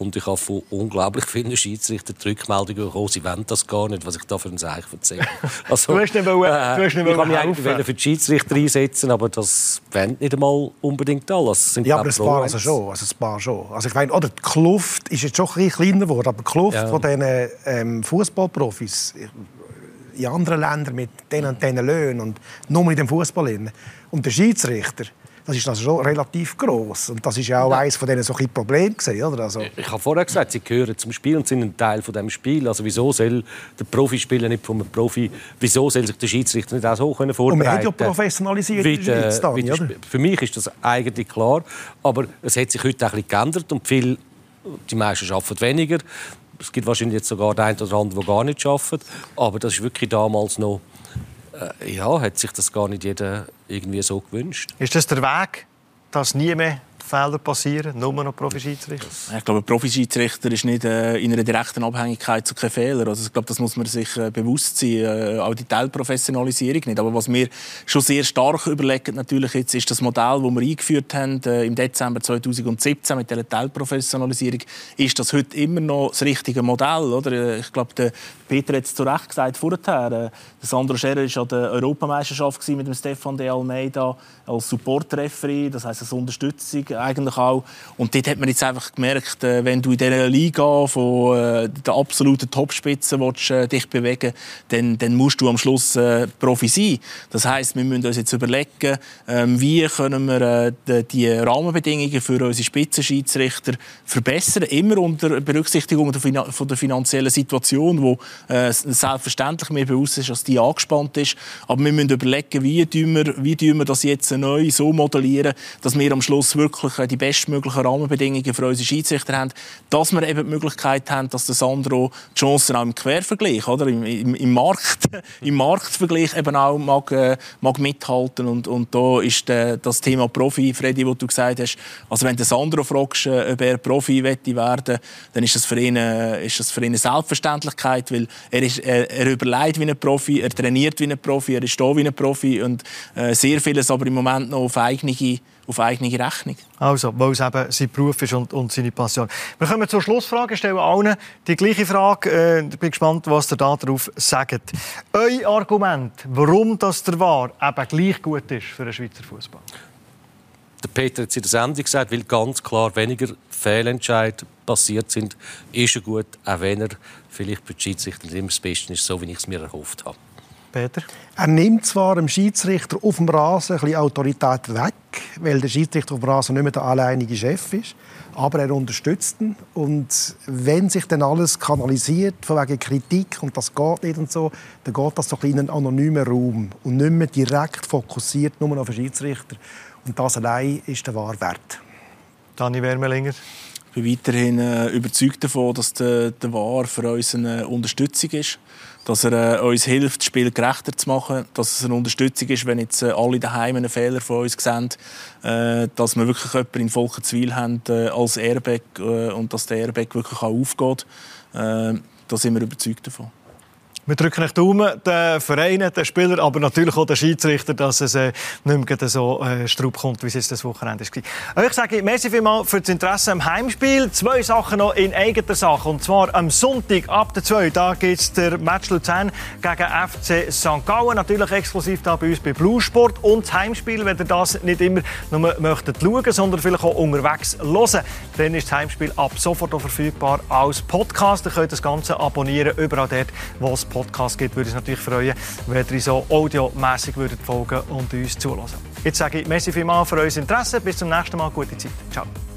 Und ich habe von unglaublich vielen Schiedsrichtern die Rückmeldung bekommen, sie wollen das gar nicht, was ich da für ein Zeichen erzähle. Also, du hast nicht, wollen, äh, du hast nicht ich kann mich eigentlich für die Schiedsrichter einsetzen, aber das wollen nicht einmal unbedingt alle. Also, ja, aber ein paar also schon. Also ein paar schon. Also ich meine, oder die Kluft ist jetzt schon ein bisschen kleiner geworden, aber die Kluft ja. von diesen ähm, Fußballprofis in anderen Ländern mit diesen und diesen Löhnen und nur in dem Fußball. Und der Schiedsrichter, das ist also schon relativ groß und das ist ja auch ja. eines von diesen so Problemen gewesen, oder? Also ich habe vorher gesagt, sie gehören zum Spiel und sind ein Teil von dem Spiel. Also wieso soll der Profi spielen nicht von einem Profi? Wieso soll sich der Schiedsrichter nicht auch so können vorbereiten? Und man hat ja professionalisiert wie, äh, dann, wie Für mich ist das eigentlich klar, aber es hat sich heute ein bisschen geändert und viel, die meisten arbeiten weniger. Es gibt wahrscheinlich jetzt sogar den einen oder anderen, der gar nicht arbeitet. Aber das ist wirklich damals noch äh, ja, hat sich das gar nicht jeder irgendwie so gewünscht. Ist das der Weg, dass nie mehr Fehler passieren, nur noch Profi-Schiedsrichter? Ich glaube, ein Profi-Schiedsrichter ist nicht äh, in einer direkten Abhängigkeit zu keinen Fehlern. Also ich glaube, das muss man sich äh, bewusst sein. Äh, auch die Teilprofessionalisierung nicht. Aber was wir schon sehr stark überlegen, natürlich jetzt, ist das Modell, das wir eingeführt haben äh, im Dezember 2017 mit der Teilprofessionalisierung, ist das heute immer noch das richtige Modell, oder? Äh, ich glaube, der Peter hat es zu Recht gesagt vorher. Äh, Sandro Scherer war an der Europameisterschaft mit dem Stefan de Almeida als Support-Referee, das heisst als Unterstützung eigentlich auch. Und dort hat man jetzt einfach gemerkt, äh, wenn du in dieser Liga von äh, der absoluten Topspitze willst, äh, dich bewegen dann, dann musst du am Schluss äh, Profi sein. Das heisst, wir müssen uns jetzt überlegen, ähm, wie können wir äh, die Rahmenbedingungen für unsere Spitzenschiedsrichter verbessern, immer unter Berücksichtigung der, von der finanziellen Situation, wo äh, selbstverständlich mir bewusst ist, dass die angespannt ist. Aber wir müssen überlegen, wie wir, wie wir das jetzt neu so modellieren, dass wir am Schluss wirklich die bestmöglichen Rahmenbedingungen für unsere Schiedsrichter haben, dass wir eben die Möglichkeit haben, dass der Sandro die Chancen auch im Quervergleich, oder? Im, im, im Markt, im Marktvergleich eben auch mag, äh, mag mithalten. Und, und da ist der, das Thema Profi, Freddy, wo du gesagt hast, also wenn der Sandro fragst, äh, ob er Profi werden werden, dann ist das für ihn, äh, ist das für ihn eine Selbstverständlichkeit, weil er, ist, er, er überlegt wie ein Profi, er trainiert wie ein Profi, er ist da wie ein Profi und äh, sehr vieles aber im Moment noch auf eigene auf eigene Rechnung. Also, weil es eben sein Beruf ist und, und seine Passion. Wir kommen zur Schlussfrage. Ich stelle allen die gleiche Frage. Äh, ich bin gespannt, was ihr darauf sagt. Euer Argument, warum das der war, eben gleich gut ist für den Schweizer Fußball? Der Peter hat es in der Sendung gesagt, weil ganz klar weniger Fehlentscheid passiert sind, ist er gut, auch wenn er vielleicht für die Schiedsrichter nicht immer das Beste ist, so wie ich es mir erhofft habe. Peter? Er nimmt zwar dem Schiedsrichter auf dem Rasen ein bisschen Autorität weg, weil der Schiedsrichter auf dem Rasen nicht mehr der alleinige Chef ist, aber er unterstützt ihn. Und wenn sich dann alles kanalisiert, von wegen Kritik, und das geht nicht und so, dann geht das doch in einen anonymen Raum und nicht mehr direkt fokussiert nur auf den Schiedsrichter. Und das allein ist der wahre Wert. Dani Wermelinger? Ich bin weiterhin äh, überzeugt davon, dass der, der VAR für uns eine Unterstützung ist. Dass er äh, uns hilft, das Spiel gerechter zu machen. Dass es eine Unterstützung ist, wenn jetzt äh, alle daheim einen Fehler von uns sehen. Äh, dass wir wirklich jemanden in Volkenswil haben äh, als Airbag äh, und dass der Airbag wirklich auch aufgeht. Da sind wir überzeugt davon. Wir drücken euch Daumen, den Vereinen, den Spielern, aber natürlich auch den Schiedsrichter, dass es äh, nicht mehr so äh, Straub kommt, wie es jetzt das Wochenende war. Ich sage merci vielmals für das Interesse am Heimspiel. Zwei Sachen noch in eigener Sache. Und zwar am Sonntag ab der 2. Da gibt es der Match Luzern gegen FC St. Gallen. Natürlich exklusiv da bei uns bei Blue Sport. Und das Heimspiel, wenn ihr das nicht immer nur möchtet schauen, sondern vielleicht auch unterwegs hören, dann ist das Heimspiel ab sofort verfügbar als Podcast. Ihr könnt das Ganze abonnieren, überall dort, wo es Podcast Podcast gibt, würde ich natürlich freuen, wenn ihr so audiomässig folgen und uns zulassen. Jetzt sage ich merci vielmals für euer Interesse. Bis zum nächsten Mal. Gute Zeit. Ciao.